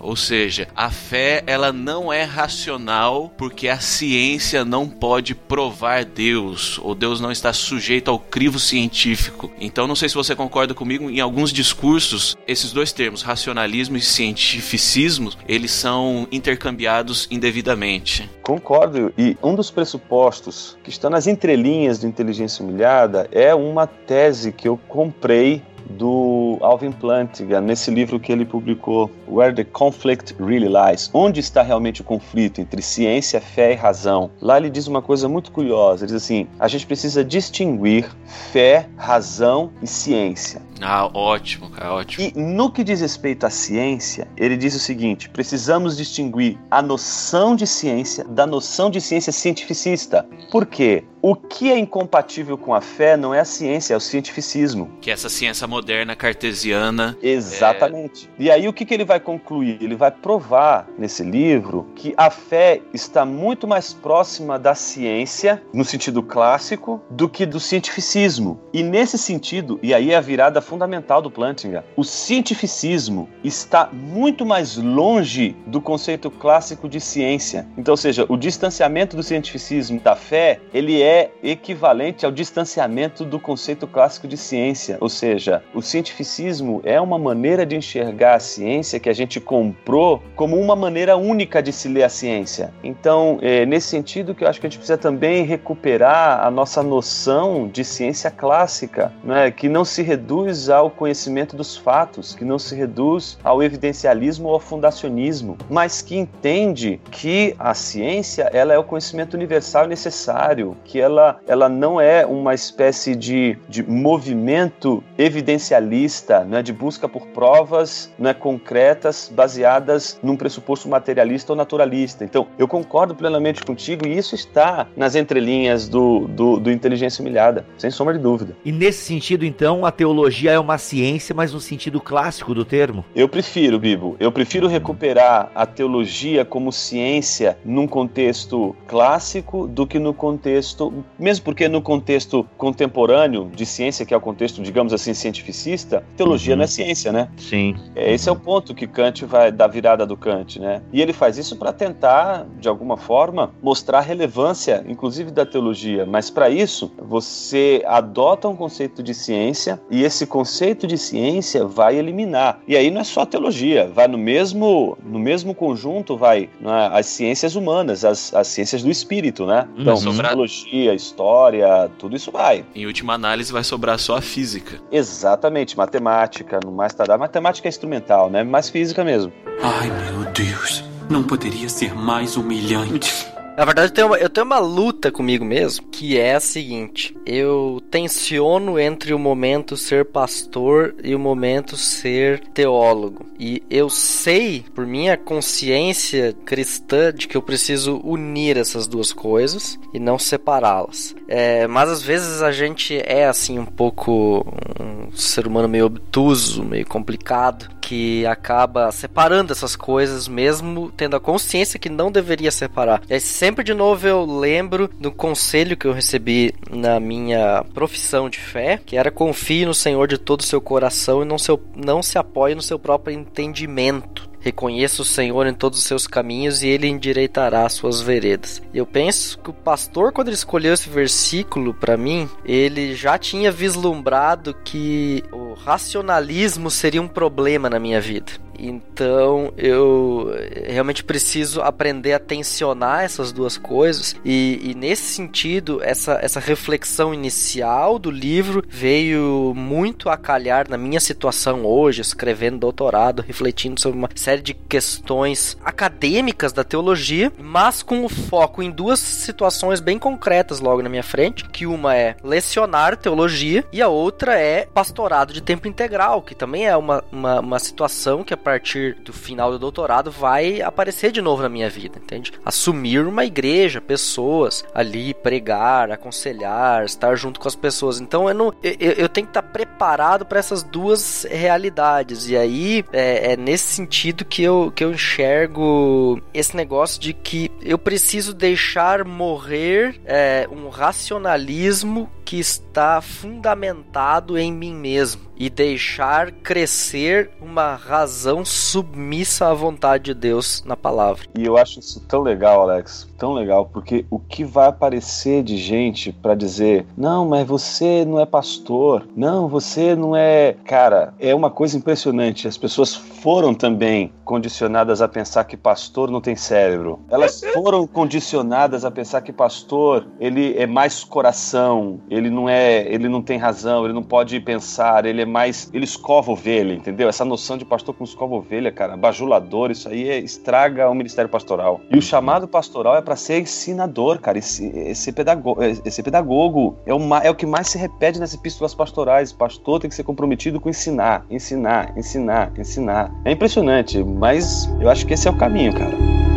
ou seja, a fé ela não é racional porque a ciência não pode provar Deus, ou Deus não está sujeito ao crivo científico. Então não sei se você concorda comigo, em alguns discursos, esses dois termos, racionalismo e cientificismo, eles são intercambiados indevidamente.
Concordo. E um dos pressupostos que está nas entrelinhas de inteligência humilhada é uma tese que eu comprei do Alvin Plantinga nesse livro que ele publicou, Where the Conflict Really Lies, onde está realmente o conflito entre ciência, fé e razão. Lá ele diz uma coisa muito curiosa, ele diz assim: a gente precisa distinguir fé, razão e ciência.
Ah, ótimo, cara, ótimo.
E no que diz respeito à ciência, ele diz o seguinte: precisamos distinguir a noção de ciência da noção de ciência cientificista. Por quê? O que é incompatível com a fé não é a ciência, é o cientificismo.
Que essa ciência moderna cartesiana.
Exatamente. É... E aí o que, que ele vai concluir? Ele vai provar nesse livro que a fé está muito mais próxima da ciência, no sentido clássico, do que do cientificismo. E nesse sentido, e aí é a virada fundamental do Plantinga, o cientificismo está muito mais longe do conceito clássico de ciência. Então, ou seja, o distanciamento do cientificismo da fé, ele é é equivalente ao distanciamento do conceito clássico de ciência, ou seja, o cientificismo é uma maneira de enxergar a ciência que a gente comprou como uma maneira única de se ler a ciência. Então, é nesse sentido que eu acho que a gente precisa também recuperar a nossa noção de ciência clássica, né, que não se reduz ao conhecimento dos fatos, que não se reduz ao evidencialismo ou ao fundacionismo, mas que entende que a ciência ela é o conhecimento universal e necessário, que ela, ela não é uma espécie de, de movimento evidencialista, né, de busca por provas né, concretas baseadas num pressuposto materialista ou naturalista. Então, eu concordo plenamente contigo e isso está nas entrelinhas do, do, do Inteligência Humilhada, sem sombra de dúvida.
E nesse sentido, então, a teologia é uma ciência, mas no sentido clássico do termo?
Eu prefiro, Bibo. Eu prefiro recuperar a teologia como ciência num contexto clássico do que no contexto mesmo porque no contexto contemporâneo de ciência, que é o contexto, digamos assim, cientificista, teologia uhum. não é ciência, né?
Sim.
É, esse é o ponto que Kant vai dar virada do Kant, né? E ele faz isso para tentar, de alguma forma, mostrar a relevância, inclusive da teologia. Mas para isso, você adota um conceito de ciência e esse conceito de ciência vai eliminar. E aí não é só teologia, vai no mesmo, no mesmo conjunto, vai né, as ciências humanas, as, as ciências do espírito, né? Então, uhum. psicologia, história, tudo isso vai.
Em última análise, vai sobrar só a física.
Exatamente, matemática, no mais tardar. Matemática é instrumental, né? Mais física mesmo.
Ai, meu Deus. Não poderia ser mais humilhante.
Na verdade, eu tenho, uma, eu tenho uma luta comigo mesmo, que é a seguinte: eu tensiono entre o momento ser pastor e o momento ser teólogo. E eu sei, por minha consciência cristã, de que eu preciso unir essas duas coisas e não separá-las. É, mas às vezes a gente é assim um pouco um ser humano meio obtuso, meio complicado, que acaba separando essas coisas, mesmo tendo a consciência que não deveria separar. E aí, sempre de novo eu lembro do conselho que eu recebi na minha profissão de fé, que era confie no Senhor de todo o seu coração e não, seu, não se apoie no seu próprio entendimento. Reconheça o Senhor em todos os seus caminhos e ele endireitará as suas veredas. Eu penso que o pastor, quando ele escolheu esse versículo para mim, ele já tinha vislumbrado que o racionalismo seria um problema na minha vida. Então eu realmente preciso aprender a tensionar essas duas coisas. E, e nesse sentido essa, essa reflexão inicial do livro veio muito a calhar na minha situação hoje, escrevendo doutorado, refletindo sobre uma série de questões acadêmicas da teologia, mas com o foco em duas situações bem concretas logo na minha frente, que uma é lecionar teologia e a outra é pastorado de tempo integral, que também é uma, uma, uma situação que a partir do final do doutorado vai aparecer de novo na minha vida, entende? Assumir uma igreja, pessoas ali, pregar, aconselhar, estar junto com as pessoas. Então eu, não, eu, eu tenho que estar preparado para essas duas realidades. E aí é, é, nesse sentido que eu, que eu enxergo esse negócio de que eu preciso deixar morrer é, um racionalismo que está fundamentado em mim mesmo e deixar crescer uma razão submissa à vontade de Deus na palavra.
E eu acho isso tão legal, Alex, tão legal, porque o que vai aparecer de gente para dizer: "Não, mas você não é pastor. Não, você não é". Cara, é uma coisa impressionante. As pessoas foram também condicionadas a pensar que pastor não tem cérebro. Elas foram condicionadas a pensar que pastor, ele é mais coração, ele não é, ele não tem razão, ele não pode pensar, ele é mais, ele escova ovelha, entendeu? Essa noção de pastor com escova ovelha, cara, bajulador, isso aí é, estraga o ministério pastoral. E o chamado pastoral é para ser ensinador, cara, esse, esse, pedagogo, esse pedagogo é o, é o que mais se repete nas epístolas pastorais. Pastor tem que ser comprometido com ensinar, ensinar, ensinar, ensinar. É impressionante, mas eu acho que esse é o caminho, cara.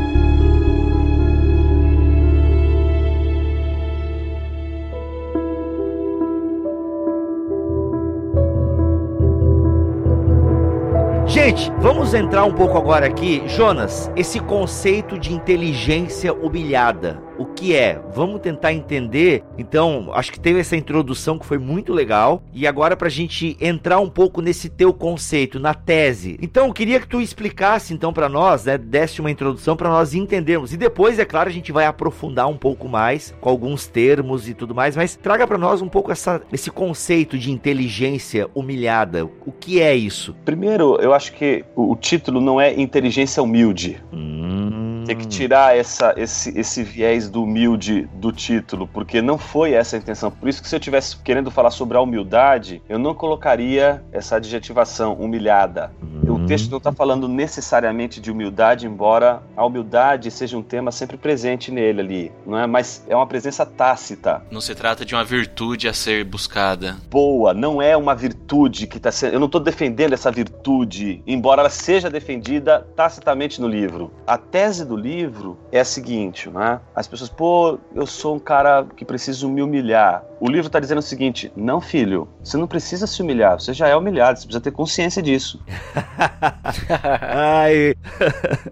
Gente, vamos entrar um pouco agora aqui. Jonas, esse conceito de inteligência humilhada o que é. Vamos tentar entender. Então, acho que teve essa introdução que foi muito legal. E agora, para a gente entrar um pouco nesse teu conceito, na tese. Então, eu queria que tu explicasse, então, para nós, né? Desse uma introdução para nós entendermos. E depois, é claro, a gente vai aprofundar um pouco mais com alguns termos e tudo mais. Mas traga para nós um pouco essa, esse conceito de inteligência humilhada. O que é isso?
Primeiro, eu acho que o, título não é inteligência humilde.
Hum.
Tem que tirar essa, esse, esse viés do humilde do título, porque não foi essa a intenção. Por isso que se eu tivesse querendo falar sobre a humildade, eu não colocaria essa adjetivação humilhada. Uhum. O texto não está falando necessariamente de humildade, embora a humildade seja um tema sempre presente nele ali, não é? Mas é uma presença tácita.
Não se trata de uma virtude a ser buscada.
Boa, não é uma virtude que está sendo. Eu não estou defendendo essa virtude, embora ela seja defendida tacitamente no livro. A tese do livro é a seguinte, né? As pessoas, pô, eu sou um cara que preciso me humilhar. O livro está dizendo o seguinte: não, filho, você não precisa se humilhar, você já é humilhado, você precisa ter consciência disso.
Ai.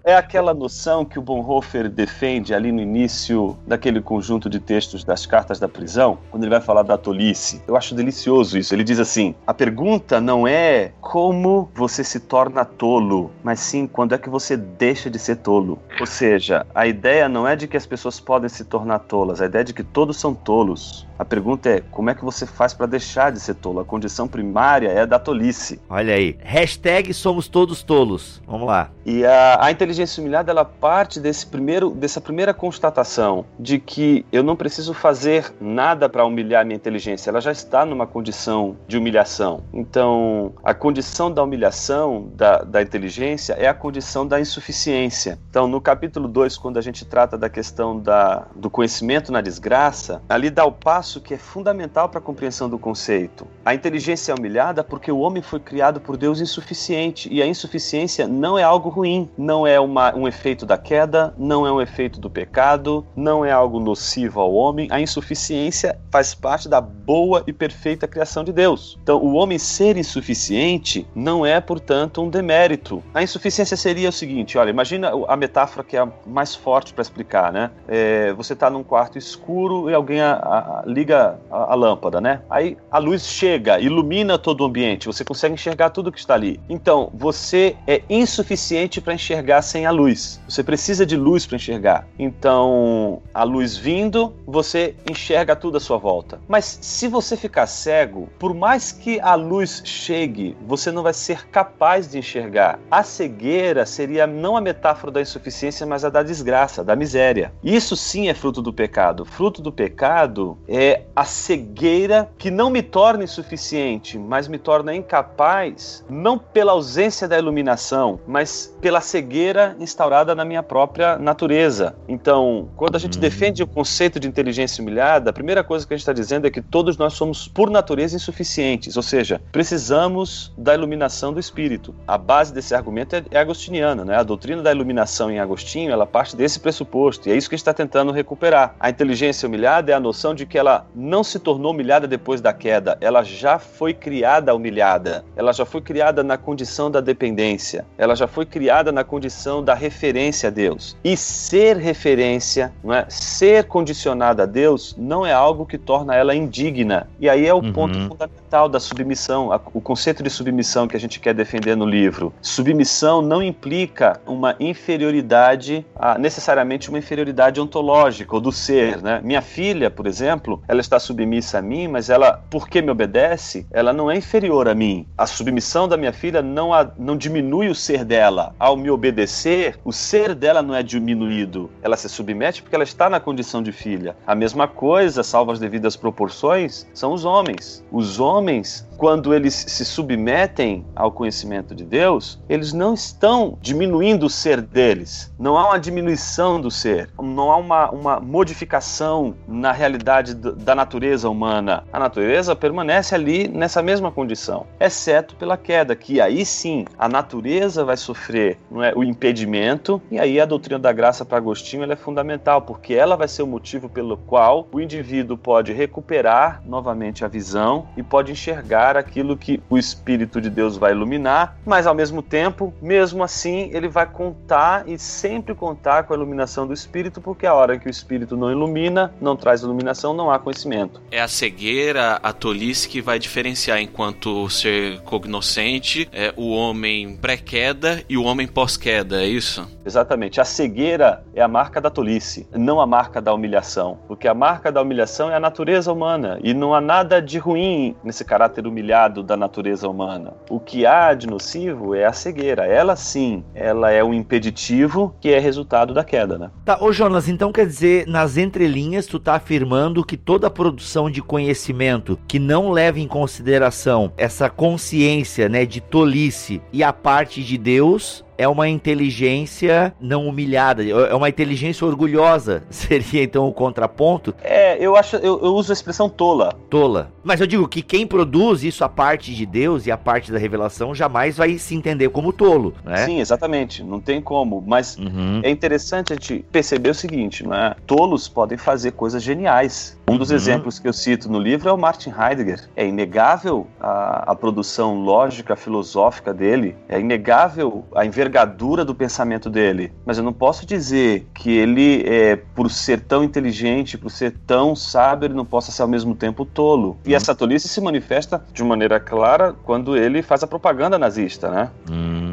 é aquela noção que o Bonhoeffer defende ali no início daquele conjunto de textos das cartas da prisão, quando ele vai falar da tolice. Eu acho delicioso isso. Ele diz assim: a pergunta não é como você se torna tolo, mas sim quando é que você deixa de ser tolo. Ou seja, a ideia não é de que as pessoas podem se tornar tolas, a ideia de que todos são tolos. A pergunta é: como é que você faz para deixar de ser tolo? A condição primária é da tolice.
Olha aí. Hashtag somos todos tolos. Vamos lá.
E a, a inteligência humilhada ela parte desse primeiro, dessa primeira constatação de que eu não preciso fazer nada para humilhar minha inteligência. Ela já está numa condição de humilhação. Então, a condição da humilhação da, da inteligência é a condição da insuficiência. Então, no capítulo 2, quando a gente trata da questão da, do conhecimento na desgraça, ali dá o passo passo que é fundamental para a compreensão do conceito. A inteligência é humilhada porque o homem foi criado por Deus insuficiente e a insuficiência não é algo ruim, não é uma, um efeito da queda, não é um efeito do pecado, não é algo nocivo ao homem. A insuficiência faz parte da boa e perfeita criação de Deus. Então, o homem ser insuficiente não é, portanto, um demérito. A insuficiência seria o seguinte: olha, imagina a metáfora que é a mais forte para explicar, né? É, você está num quarto escuro e alguém a, a, liga a, a, lâmpada, né? Aí a luz chega, ilumina todo o ambiente, você consegue enxergar tudo que está ali. Então, você é insuficiente para enxergar sem a luz. Você precisa de luz para enxergar. Então, a luz vindo, você enxerga tudo à sua volta. Mas se você ficar cego, por mais que a luz chegue, você não vai ser capaz de enxergar. A cegueira seria não a metáfora da insuficiência, mas a da desgraça, da miséria. Isso sim é fruto do pecado. Fruto do pecado é a cegueira que não me torna insuficiente, mas me torna incapaz, não pela ausência da iluminação, mas pela cegueira instaurada na minha própria natureza. Então, quando a gente hum. defende o conceito de inteligência humilhada, a primeira coisa que a gente está dizendo é que todos nós somos, por natureza, insuficientes, ou seja, precisamos da iluminação do espírito. A base desse argumento é, é agostiniana, né? A doutrina da iluminação em Agostinho, ela parte desse pressuposto, e é isso que a gente está tentando recuperar. A inteligência humilhada é a noção de que ela não se tornou humilhada depois da queda, ela já foi criada humilhada, ela já foi criada na condição da dependência, ela já foi criada na condição da referência a Deus. E ser referência, não é? ser condicionada a Deus, não é algo que torna ela indigna. E aí é o uhum. ponto fundamental da submissão, o conceito de submissão que a gente quer defender no livro. Submissão não implica uma inferioridade, necessariamente uma inferioridade ontológica ou do ser. Né? Minha filha, por exemplo, ela está submissa a mim, mas ela, porque me obedece, ela não é inferior a mim. A submissão da minha filha não, a, não diminui o ser dela. Ao me obedecer, o ser dela não é diminuído. Ela se submete porque ela está na condição de filha. A mesma coisa, salvo as devidas proporções, são os homens. Os homens quando eles se submetem ao conhecimento de Deus, eles não estão diminuindo o ser deles. Não há uma diminuição do ser. Não há uma, uma modificação na realidade da natureza humana. A natureza permanece ali nessa mesma condição, exceto pela queda, que aí sim a natureza vai sofrer não é, o impedimento. E aí a doutrina da graça para Agostinho é fundamental, porque ela vai ser o motivo pelo qual o indivíduo pode recuperar novamente a visão e pode enxergar aquilo que o Espírito de Deus vai iluminar, mas ao mesmo tempo, mesmo assim, ele vai contar e sempre contar com a iluminação do Espírito, porque a hora que o Espírito não ilumina, não traz iluminação, não há conhecimento.
É a cegueira, a tolice que vai diferenciar enquanto ser cognoscente é o homem pré-queda e o homem pós-queda, é isso?
Exatamente. A cegueira é a marca da tolice, não a marca da humilhação, porque a marca da humilhação é a natureza humana e não há nada de ruim nesse caráter humilhado da natureza humana. O que há de nocivo é a cegueira. Ela sim, ela é um impeditivo que é resultado da queda, né?
Tá, ô Jonas, então quer dizer, nas entrelinhas tu tá afirmando que toda produção de conhecimento que não leva em consideração essa consciência, né, de tolice e a parte de Deus é uma inteligência não humilhada, é uma inteligência orgulhosa. Seria então o contraponto?
É, eu acho, eu, eu, uso a expressão tola.
Tola. Mas eu digo que quem produz isso, a parte de Deus e a parte da revelação, jamais vai se entender como tolo, né?
Sim, exatamente. Não tem como. Mas uhum. é interessante a gente perceber o seguinte, não é? Tolos podem fazer coisas geniais. Um dos uhum. exemplos que eu cito no livro é o Martin Heidegger. É inegável a, a produção lógica, filosófica dele. É inegável a envergadura envergadura do pensamento dele, mas eu não posso dizer que ele, é, por ser tão inteligente, por ser tão sábio, ele não possa ser ao mesmo tempo tolo. E essa tolice se manifesta de maneira clara quando ele faz a propaganda nazista, né? Hum.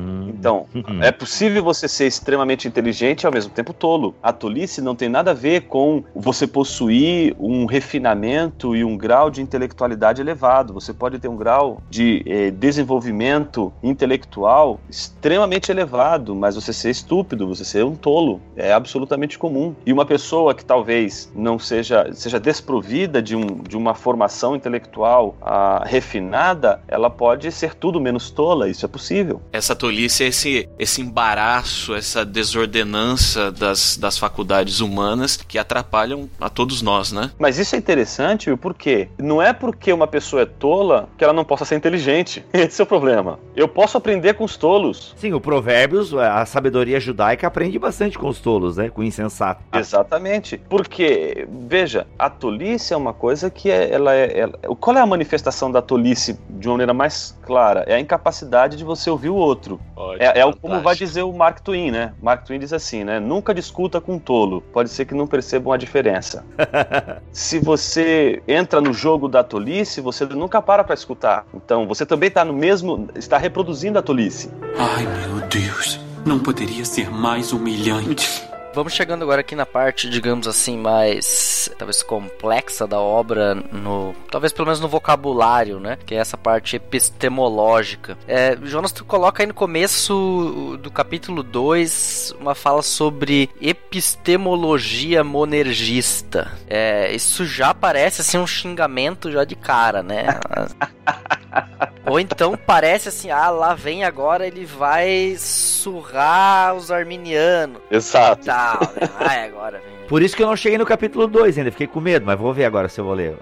Então, é possível você ser extremamente inteligente e ao mesmo tempo tolo. A tolice não tem nada a ver com você possuir um refinamento e um grau de intelectualidade elevado. Você pode ter um grau de eh, desenvolvimento intelectual extremamente elevado, mas você ser estúpido, você ser um tolo, é absolutamente comum. E uma pessoa que talvez não seja, seja desprovida de, um, de uma formação intelectual ah, refinada, ela pode ser tudo menos tola. Isso é possível.
Essa tolice é esse, esse embaraço, essa desordenança das, das faculdades humanas que atrapalham a todos nós, né?
Mas isso é interessante porque não é porque uma pessoa é tola que ela não possa ser inteligente. Esse é o problema. Eu posso aprender com os tolos.
Sim, o Provérbios, a sabedoria judaica aprende bastante com os tolos, né? Com o insensato.
Exatamente. Porque, veja, a tolice é uma coisa que é, ela é. Ela, qual é a manifestação da tolice de uma maneira mais clara? É a incapacidade de você ouvir o outro. Ótimo. É, é como vai dizer o Mark Twain, né? Mark Twain diz assim, né? Nunca discuta com um tolo. Pode ser que não percebam a diferença. Se você entra no jogo da tolice, você nunca para para escutar. Então, você também está no mesmo, está reproduzindo a tolice.
Ai, meu Deus. Não poderia ser mais humilhante.
Vamos chegando agora aqui na parte, digamos assim, mais talvez complexa da obra, no talvez pelo menos no vocabulário, né? Que é essa parte epistemológica. É, Jonas, tu coloca aí no começo do capítulo 2 uma fala sobre epistemologia monergista. É, isso já parece assim um xingamento já de cara, né? Ou então parece assim, ah, lá vem agora, ele vai surrar os arminianos.
Exato.
Tal, né? Ai, agora vem.
Por isso que eu não cheguei no capítulo 2 ainda, fiquei com medo, mas vou ver agora se eu vou ler.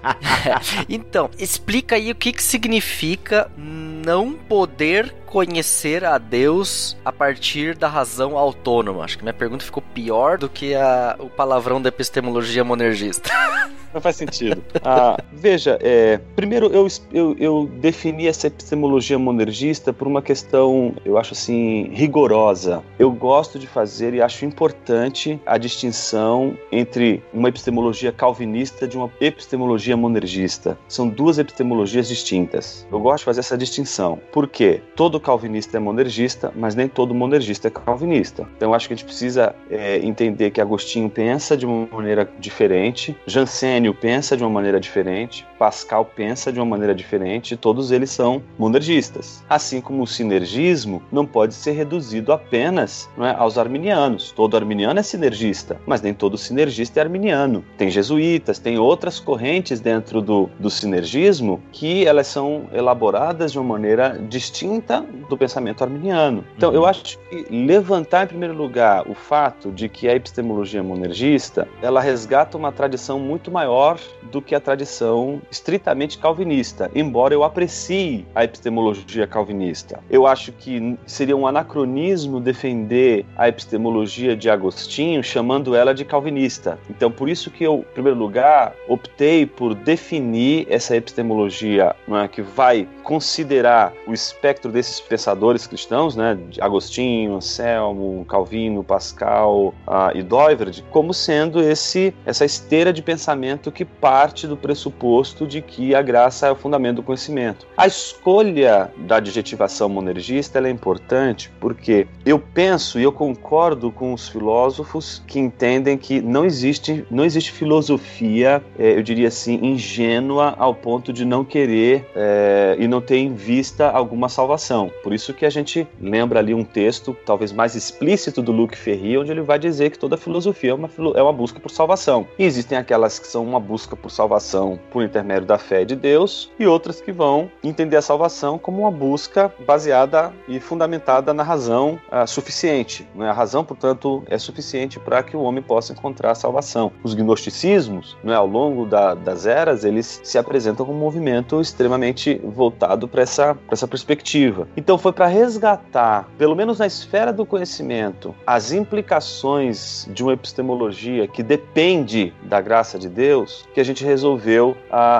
então, explica aí o que, que significa não poder conhecer a Deus a partir da razão autônoma. Acho que minha pergunta ficou pior do que a, o palavrão da epistemologia monergista.
Não faz sentido. Ah, veja, é, primeiro eu, eu, eu, defini essa epistemologia monergista por uma questão, eu acho assim, rigorosa. Eu gosto de fazer e acho importante a distinção entre uma epistemologia calvinista de uma epistemologia monergista. São duas epistemologias distintas. Eu gosto de fazer essa distinção. Por quê? Todo calvinista é monergista, mas nem todo monergista é calvinista. Então eu acho que a gente precisa é, entender que Agostinho pensa de uma maneira diferente, Jansen Armênio pensa de uma maneira diferente, Pascal pensa de uma maneira diferente, todos eles são monergistas. Assim como o sinergismo não pode ser reduzido apenas é, aos arminianos. Todo arminiano é sinergista, mas nem todo sinergista é arminiano. Tem jesuítas, tem outras correntes dentro do, do sinergismo que elas são elaboradas de uma maneira distinta do pensamento arminiano. Então, uhum. eu acho que levantar em primeiro lugar o fato de que a epistemologia monergista ela resgata uma tradição muito maior maior do que a tradição estritamente calvinista, embora eu aprecie a epistemologia calvinista. Eu acho que seria um anacronismo defender a epistemologia de Agostinho chamando ela de calvinista. Então, por isso que eu, em primeiro lugar, optei por definir essa epistemologia é, que vai considerar o espectro desses pensadores cristãos, né, de Agostinho, Anselmo, Calvino, Pascal uh, e Doiverd, como sendo esse essa esteira de pensamento que parte do pressuposto de que a graça é o fundamento do conhecimento. A escolha da adjetivação monergista é importante porque eu penso e eu concordo com os filósofos que entendem que não existe, não existe filosofia, é, eu diria assim, ingênua ao ponto de não querer é, e não ter em vista alguma salvação. Por isso que a gente lembra ali um texto, talvez mais explícito do Luc Ferry, onde ele vai dizer que toda filosofia é uma, é uma busca por salvação. E existem aquelas que são uma busca por salvação por intermédio da fé de Deus, e outras que vão entender a salvação como uma busca baseada e fundamentada na razão uh, suficiente. Né? A razão, portanto, é suficiente para que o homem possa encontrar a salvação. Os gnosticismos, né, ao longo da, das eras, eles se apresentam como um movimento extremamente voltado para essa, essa perspectiva. Então, foi para resgatar, pelo menos na esfera do conhecimento, as implicações de uma epistemologia que depende da graça de Deus Deus, que a gente resolveu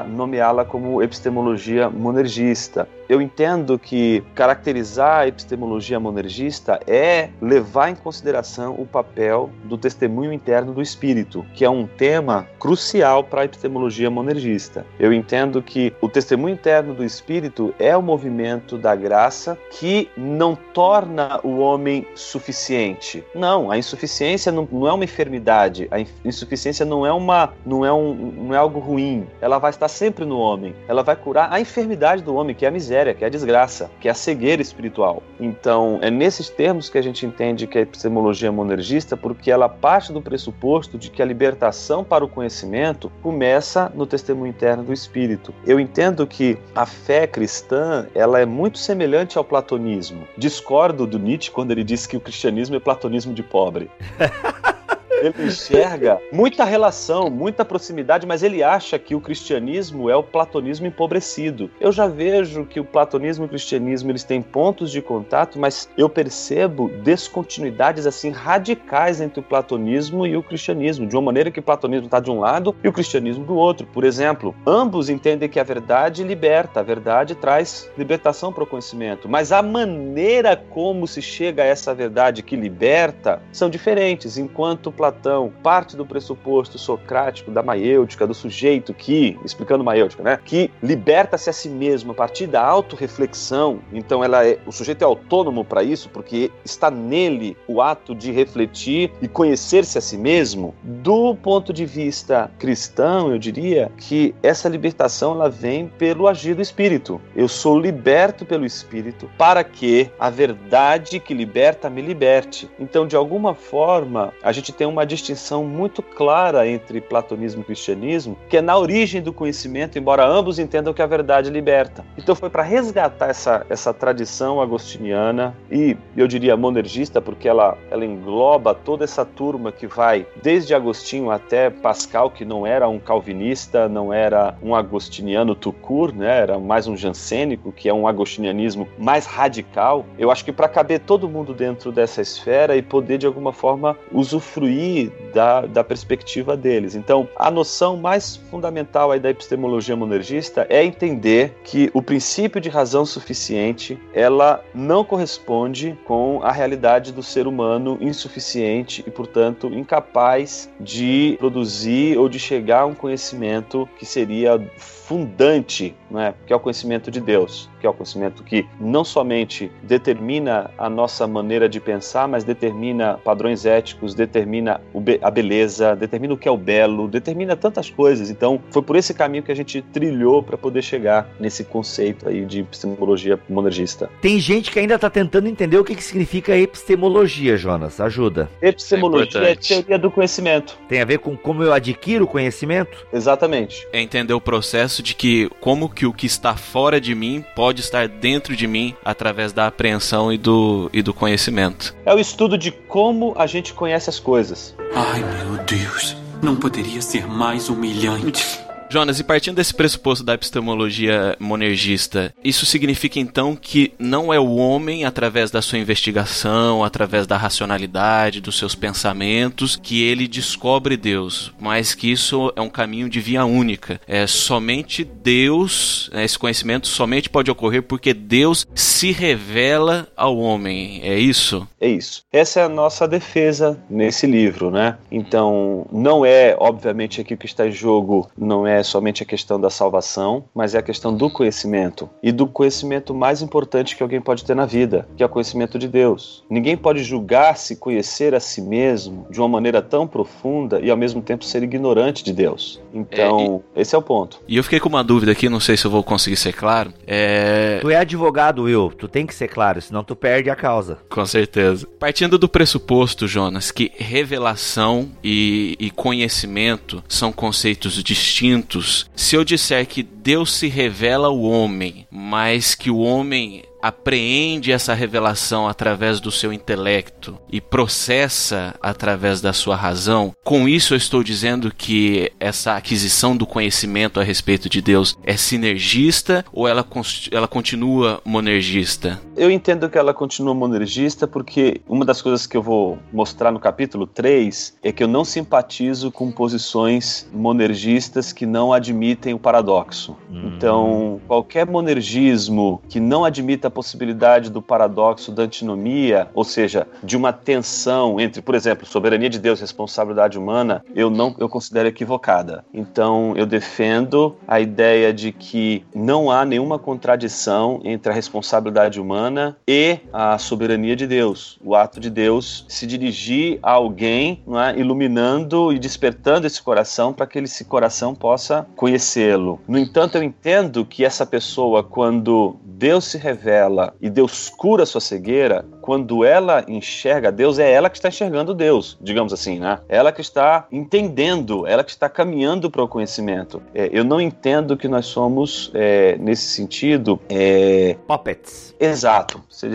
nomeá-la como epistemologia monergista. Eu entendo que caracterizar a epistemologia monergista é levar em consideração o papel do testemunho interno do espírito, que é um tema crucial para a epistemologia monergista. Eu entendo que o testemunho interno do espírito é o movimento da graça que não torna o homem suficiente. Não, a insuficiência não, não é uma enfermidade, a insuficiência não é uma não é um não é algo ruim. Ela vai estar sempre no homem. Ela vai curar a enfermidade do homem, que é a miséria, que é a desgraça, que é a cegueira espiritual. Então, é nesses termos que a gente entende que a epistemologia monergista, porque ela parte do pressuposto de que a libertação para o conhecimento começa no testemunho interno do espírito. Eu entendo que a fé cristã, ela é muito semelhante ao platonismo. Discordo do Nietzsche quando ele diz que o cristianismo é platonismo de pobre. ele enxerga muita relação, muita proximidade, mas ele acha que o cristianismo é o platonismo empobrecido. Eu já vejo que o platonismo e o cristianismo eles têm pontos de contato, mas eu percebo descontinuidades assim radicais entre o platonismo e o cristianismo, de uma maneira que o platonismo está de um lado e o cristianismo do outro. Por exemplo, ambos entendem que a verdade liberta, a verdade traz libertação para o conhecimento, mas a maneira como se chega a essa verdade que liberta são diferentes. Enquanto Platão parte do pressuposto socrático da maiêutica, do sujeito que, explicando maiêutica, né, que liberta-se a si mesmo a partir da autorreflexão, então ela é, o sujeito é autônomo para isso, porque está nele o ato de refletir e conhecer-se a si mesmo. Do ponto de vista cristão, eu diria que essa libertação ela vem pelo agir do espírito. Eu sou liberto pelo espírito para que a verdade que liberta me liberte. Então, de alguma forma, a gente tem uma distinção muito clara entre platonismo e cristianismo, que é na origem do conhecimento, embora ambos entendam que a verdade liberta. Então, foi para resgatar essa, essa tradição agostiniana e, eu diria, monergista, porque ela, ela engloba toda essa turma que vai desde Agostinho até Pascal, que não era um calvinista, não era um agostiniano tucur, né? era mais um jansênico, que é um agostinianismo mais radical. Eu acho que para caber todo mundo dentro dessa esfera e poder, de alguma forma, usufruir da, da perspectiva deles. Então, a noção mais fundamental aí da epistemologia monergista é entender que o princípio de razão suficiente ela não corresponde com a realidade do ser humano insuficiente e, portanto, incapaz de produzir ou de chegar a um conhecimento que seria fundante, né, que é o conhecimento de Deus, que é o conhecimento que não somente determina a nossa maneira de pensar, mas determina padrões éticos, determina a beleza, determina o que é o belo, determina tantas coisas. Então, foi por esse caminho que a gente trilhou para poder chegar nesse conceito aí de epistemologia monergista.
Tem gente que ainda está tentando entender o que, que significa epistemologia, Jonas. Ajuda.
Epistemologia é, é teoria do conhecimento.
Tem a ver com como eu adquiro conhecimento?
Exatamente.
É entender o processo de que como que o que está fora de mim pode estar dentro de mim através da apreensão e do, e do conhecimento.
É o estudo de como a gente conhece as coisas.
Ai meu Deus, não poderia ser mais humilhante.
Jonas, e partindo desse pressuposto da epistemologia monergista, isso significa então que não é o homem, através da sua investigação, através da racionalidade, dos seus pensamentos, que ele descobre Deus, mas que isso é um caminho de via única. É somente Deus, né, esse conhecimento somente pode ocorrer porque Deus se revela ao homem. É isso?
É isso. Essa é a nossa defesa nesse livro, né? Então, não é, obviamente, aqui o que está em jogo não é é somente a questão da salvação, mas é a questão do conhecimento e do conhecimento mais importante que alguém pode ter na vida, que é o conhecimento de Deus. Ninguém pode julgar-se conhecer a si mesmo de uma maneira tão profunda e ao mesmo tempo ser ignorante de Deus. Então, é, e, esse é o ponto.
E eu fiquei com uma dúvida aqui, não sei se eu vou conseguir ser claro. É...
Tu é advogado, Will, tu tem que ser claro, senão tu perde a causa.
Com certeza. Partindo do pressuposto, Jonas, que revelação e, e conhecimento são conceitos distintos se eu disser que Deus se revela ao homem, mas que o homem apreende essa revelação através do seu intelecto e processa através da sua razão, com isso eu estou dizendo que essa aquisição do conhecimento a respeito de Deus é sinergista ou ela, ela continua monergista?
Eu entendo que ela continua monergista porque uma das coisas que eu vou mostrar no capítulo 3 é que eu não simpatizo com posições monergistas que não admitem o paradoxo. Hum. Então, qualquer monergismo que não admita a possibilidade do paradoxo da antinomia, ou seja, de uma tensão entre, por exemplo, soberania de Deus e responsabilidade humana, eu não eu considero equivocada. Então, eu defendo a ideia de que não há nenhuma contradição entre a responsabilidade humana e a soberania de Deus. O ato de Deus se dirigir a alguém, é, iluminando e despertando esse coração para que esse coração possa conhecê-lo. No entanto, eu entendo que essa pessoa, quando Deus se revela ela e Deus cura a sua cegueira, quando ela enxerga Deus, é ela que está enxergando Deus, digamos assim, né? Ela que está entendendo, ela que está caminhando para o conhecimento. É, eu não entendo que nós somos, é, nesse sentido. É...
Puppets.
Exato, você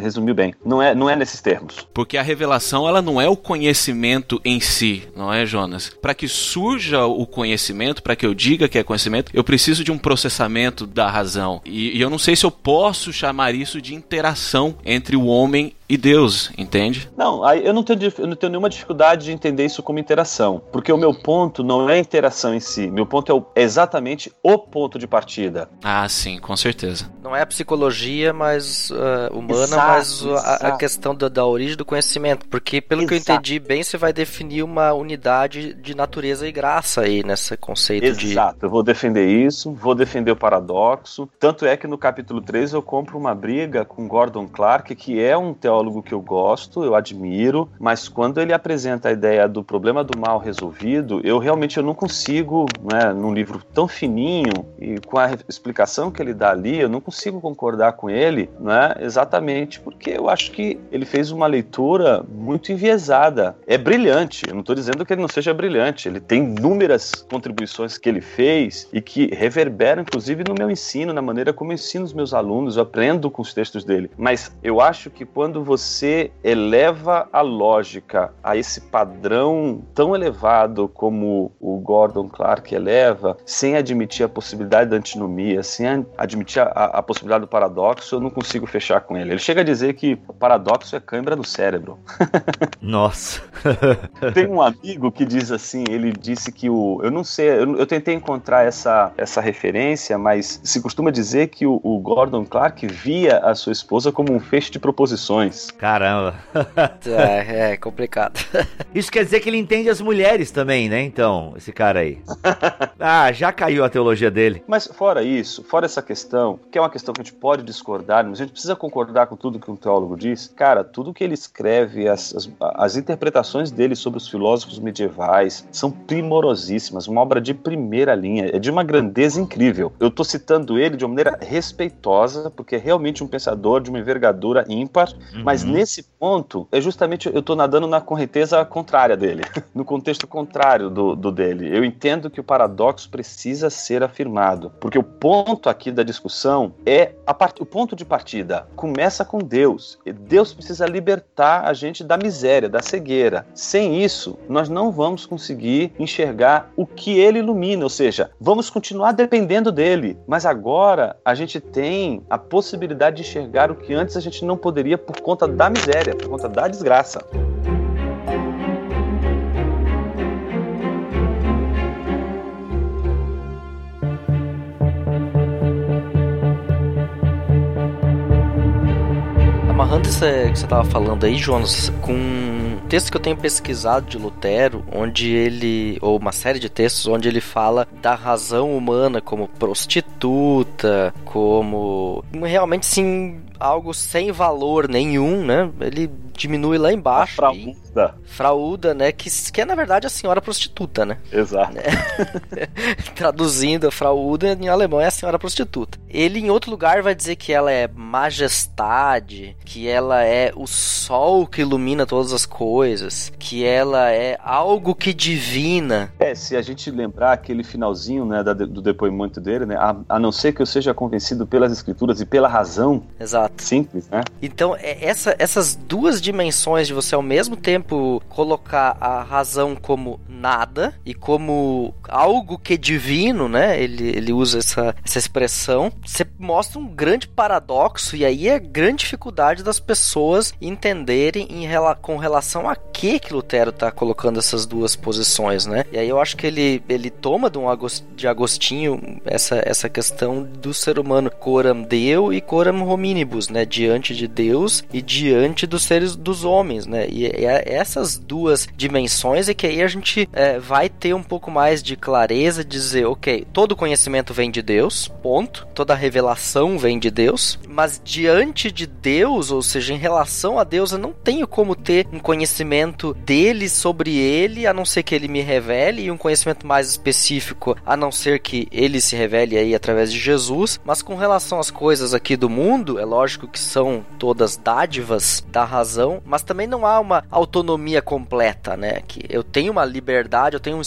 resumiu bem. Não é, não é nesses termos.
Porque a revelação, ela não é o conhecimento em si, não é, Jonas? Para que surja o conhecimento, para que eu diga que é conhecimento, eu preciso de um processamento da razão. E, e eu não sei se eu posso chamar isso de interação entre o homem e Deus, entende?
Não, eu não, tenho, eu não tenho nenhuma dificuldade de entender isso como interação, porque o meu ponto não é a interação em si, meu ponto é, o, é exatamente o ponto de partida.
Ah, sim, com certeza.
Não é a psicologia mais uh, humana, exato, mas a, a, questão da, da, origem do conhecimento, porque pelo exato. que eu entendi bem, você vai definir uma unidade de natureza e graça aí nesse conceito
exato.
de...
Exato, eu vou defender isso, vou defender o paradoxo, tanto é que no capítulo 3 eu compro uma briga com Gordon Clark, que é um teórico teólogo que eu gosto, eu admiro, mas quando ele apresenta a ideia do problema do mal resolvido, eu realmente eu não consigo, né, num livro tão fininho e com a explicação que ele dá ali, eu não consigo concordar com ele, né, exatamente porque eu acho que ele fez uma leitura muito enviesada. É brilhante, eu não estou dizendo que ele não seja brilhante, ele tem inúmeras contribuições que ele fez e que reverberam, inclusive, no meu ensino, na maneira como eu ensino os meus alunos, eu aprendo com os textos dele. Mas eu acho que quando você eleva a lógica a esse padrão tão elevado como o Gordon Clark eleva, sem admitir a possibilidade da antinomia, sem admitir a, a possibilidade do paradoxo, eu não consigo fechar com ele. Ele chega a dizer que o paradoxo é câimbra no cérebro.
Nossa.
Tem um amigo que diz assim, ele disse que o... Eu não sei, eu, eu tentei encontrar essa, essa referência, mas se costuma dizer que o, o Gordon Clark via a sua esposa como um feixe de proposições.
Caramba.
é, é complicado.
Isso quer dizer que ele entende as mulheres também, né? Então, esse cara aí. Ah, já caiu a teologia dele.
Mas fora isso, fora essa questão, que é uma questão que a gente pode discordar, mas a gente precisa concordar com tudo que um teólogo diz. Cara, tudo que ele escreve, as, as, as interpretações dele sobre os filósofos medievais são primorosíssimas, uma obra de primeira linha, é de uma grandeza incrível. Eu tô citando ele de uma maneira respeitosa, porque é realmente um pensador de uma envergadura ímpar, uhum. Mas uhum. nesse ponto, é justamente eu estou nadando na correnteza contrária dele, no contexto contrário do, do dele. Eu entendo que o paradoxo precisa ser afirmado, porque o ponto aqui da discussão é a part... o ponto de partida começa com Deus. Deus precisa libertar a gente da miséria, da cegueira. Sem isso, nós não vamos conseguir enxergar o que ele ilumina, ou seja, vamos continuar dependendo dele. Mas agora a gente tem a possibilidade de enxergar o que antes a gente não poderia por conta conta da miséria, por conta da desgraça.
Amarrando isso que você estava falando aí, Jonas, com texto que eu tenho pesquisado de Lutero, onde ele, ou uma série de textos, onde ele fala da razão humana como prostituta, como realmente sim algo sem valor nenhum, né? Ele diminui lá embaixo.
A frauda.
E... Frauda, né? Que, que é na verdade a senhora prostituta, né?
Exato.
É. Traduzindo, a frauda em alemão é a senhora prostituta. Ele em outro lugar vai dizer que ela é majestade, que ela é o sol que ilumina todas as coisas, que ela é algo que divina.
É, se a gente lembrar aquele finalzinho, né, do depoimento dele, né, a, a não ser que eu seja convencido pelas escrituras e pela razão.
Exato.
Simples, né?
Então, é, essa, essas duas dimensões de você ao mesmo tempo colocar a razão como nada e como algo que é divino, né? Ele, ele usa essa, essa expressão. Você mostra um grande paradoxo e aí é a grande dificuldade das pessoas entenderem em, com relação a que que Lutero está colocando essas duas posições, né? E aí eu acho que ele, ele toma de, um Agost, de Agostinho essa, essa questão do ser humano coram deu e coram hominibus, né? Diante de Deus e diante dos seres dos homens, né? E, e essas duas dimensões é que aí a gente é, vai ter um pouco mais de clareza, dizer, ok, todo conhecimento vem de Deus, ponto. Toda revelação vem de Deus, mas diante de Deus, ou seja, em relação a Deus, eu não tenho como ter um conhecimento dele sobre ele, a não ser que ele me revele, e um conhecimento mais específico, a não ser que ele se revele aí através de Jesus. Mas com relação às coisas aqui do mundo, é lógico que são todas dádivas da razão, mas também não há uma autonomia completa, né? Que eu tenho uma liberdade, eu tenho um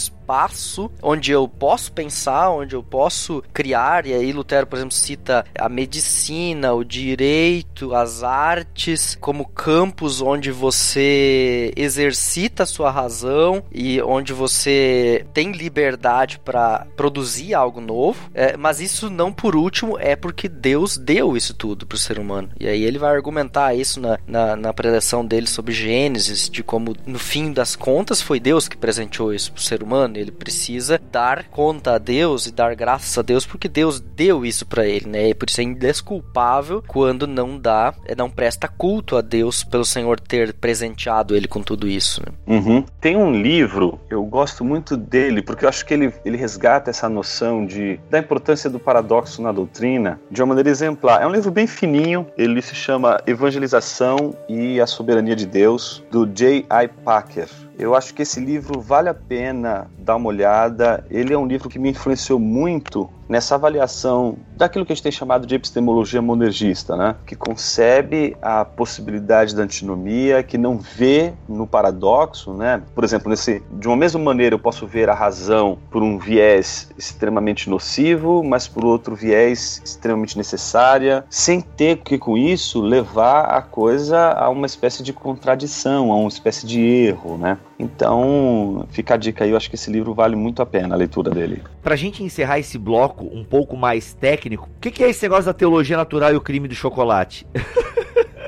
onde eu posso pensar, onde eu posso criar, e aí Lutero, por exemplo, cita a medicina, o direito, as artes como campos onde você exercita a sua razão e onde você tem liberdade para produzir algo novo, é, mas isso não por último é porque Deus deu isso tudo para o ser humano. E aí ele vai argumentar isso na, na, na preleção dele sobre Gênesis, de como no fim das contas foi Deus que presenteou isso para o ser humano. Ele precisa dar conta a Deus e dar graças a Deus porque Deus deu isso para ele, né? E por isso é indesculpável quando não dá, é, não presta culto a Deus pelo Senhor ter presenteado ele com tudo isso. Né?
Uhum. Tem um livro, eu gosto muito dele porque eu acho que ele, ele resgata essa noção de da importância do paradoxo na doutrina de uma maneira exemplar. É um livro bem fininho, ele se chama Evangelização e a Soberania de Deus, do J.I. Packer. Eu acho que esse livro vale a pena dar uma olhada. Ele é um livro que me influenciou muito nessa avaliação daquilo que a gente tem chamado de epistemologia monergista, né? que concebe a possibilidade da antinomia, que não vê no paradoxo, né? por exemplo, nesse, de uma mesma maneira eu posso ver a razão por um viés extremamente nocivo, mas por outro viés extremamente necessária, sem ter que com isso levar a coisa a uma espécie de contradição, a uma espécie de erro, né? Então, fica a dica aí, eu acho que esse livro vale muito a pena a leitura dele.
Pra gente encerrar esse bloco um pouco mais técnico, o que, que é esse negócio da teologia natural e o crime do chocolate?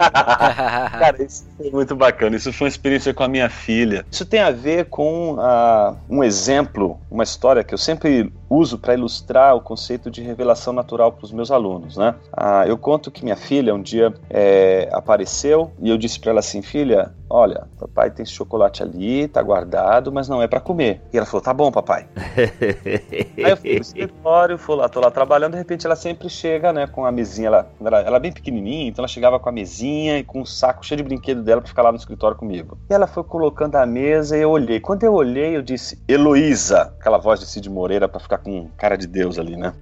Cara, isso foi muito bacana. Isso foi uma experiência com a minha filha. Isso tem a ver com uh, um exemplo, uma história que eu sempre uso para ilustrar o conceito de revelação natural para os meus alunos, né? Uh, eu conto que minha filha um dia é, apareceu e eu disse para ela assim, filha, olha, papai tem esse chocolate ali, tá guardado, mas não é para comer. E ela falou, tá bom, papai. Aí eu fui pro escritório, fui lá, tô lá trabalhando, de repente ela sempre chega, né, com a mesinha, ela, ela, ela é bem pequenininha, então ela chegava com a mesinha e com um saco cheio de brinquedo dela para ficar lá no escritório comigo. E ela foi colocando a mesa e eu olhei. Quando eu olhei, eu disse, Heloísa, aquela voz de Cid Moreira para ficar com cara de Deus ali, né?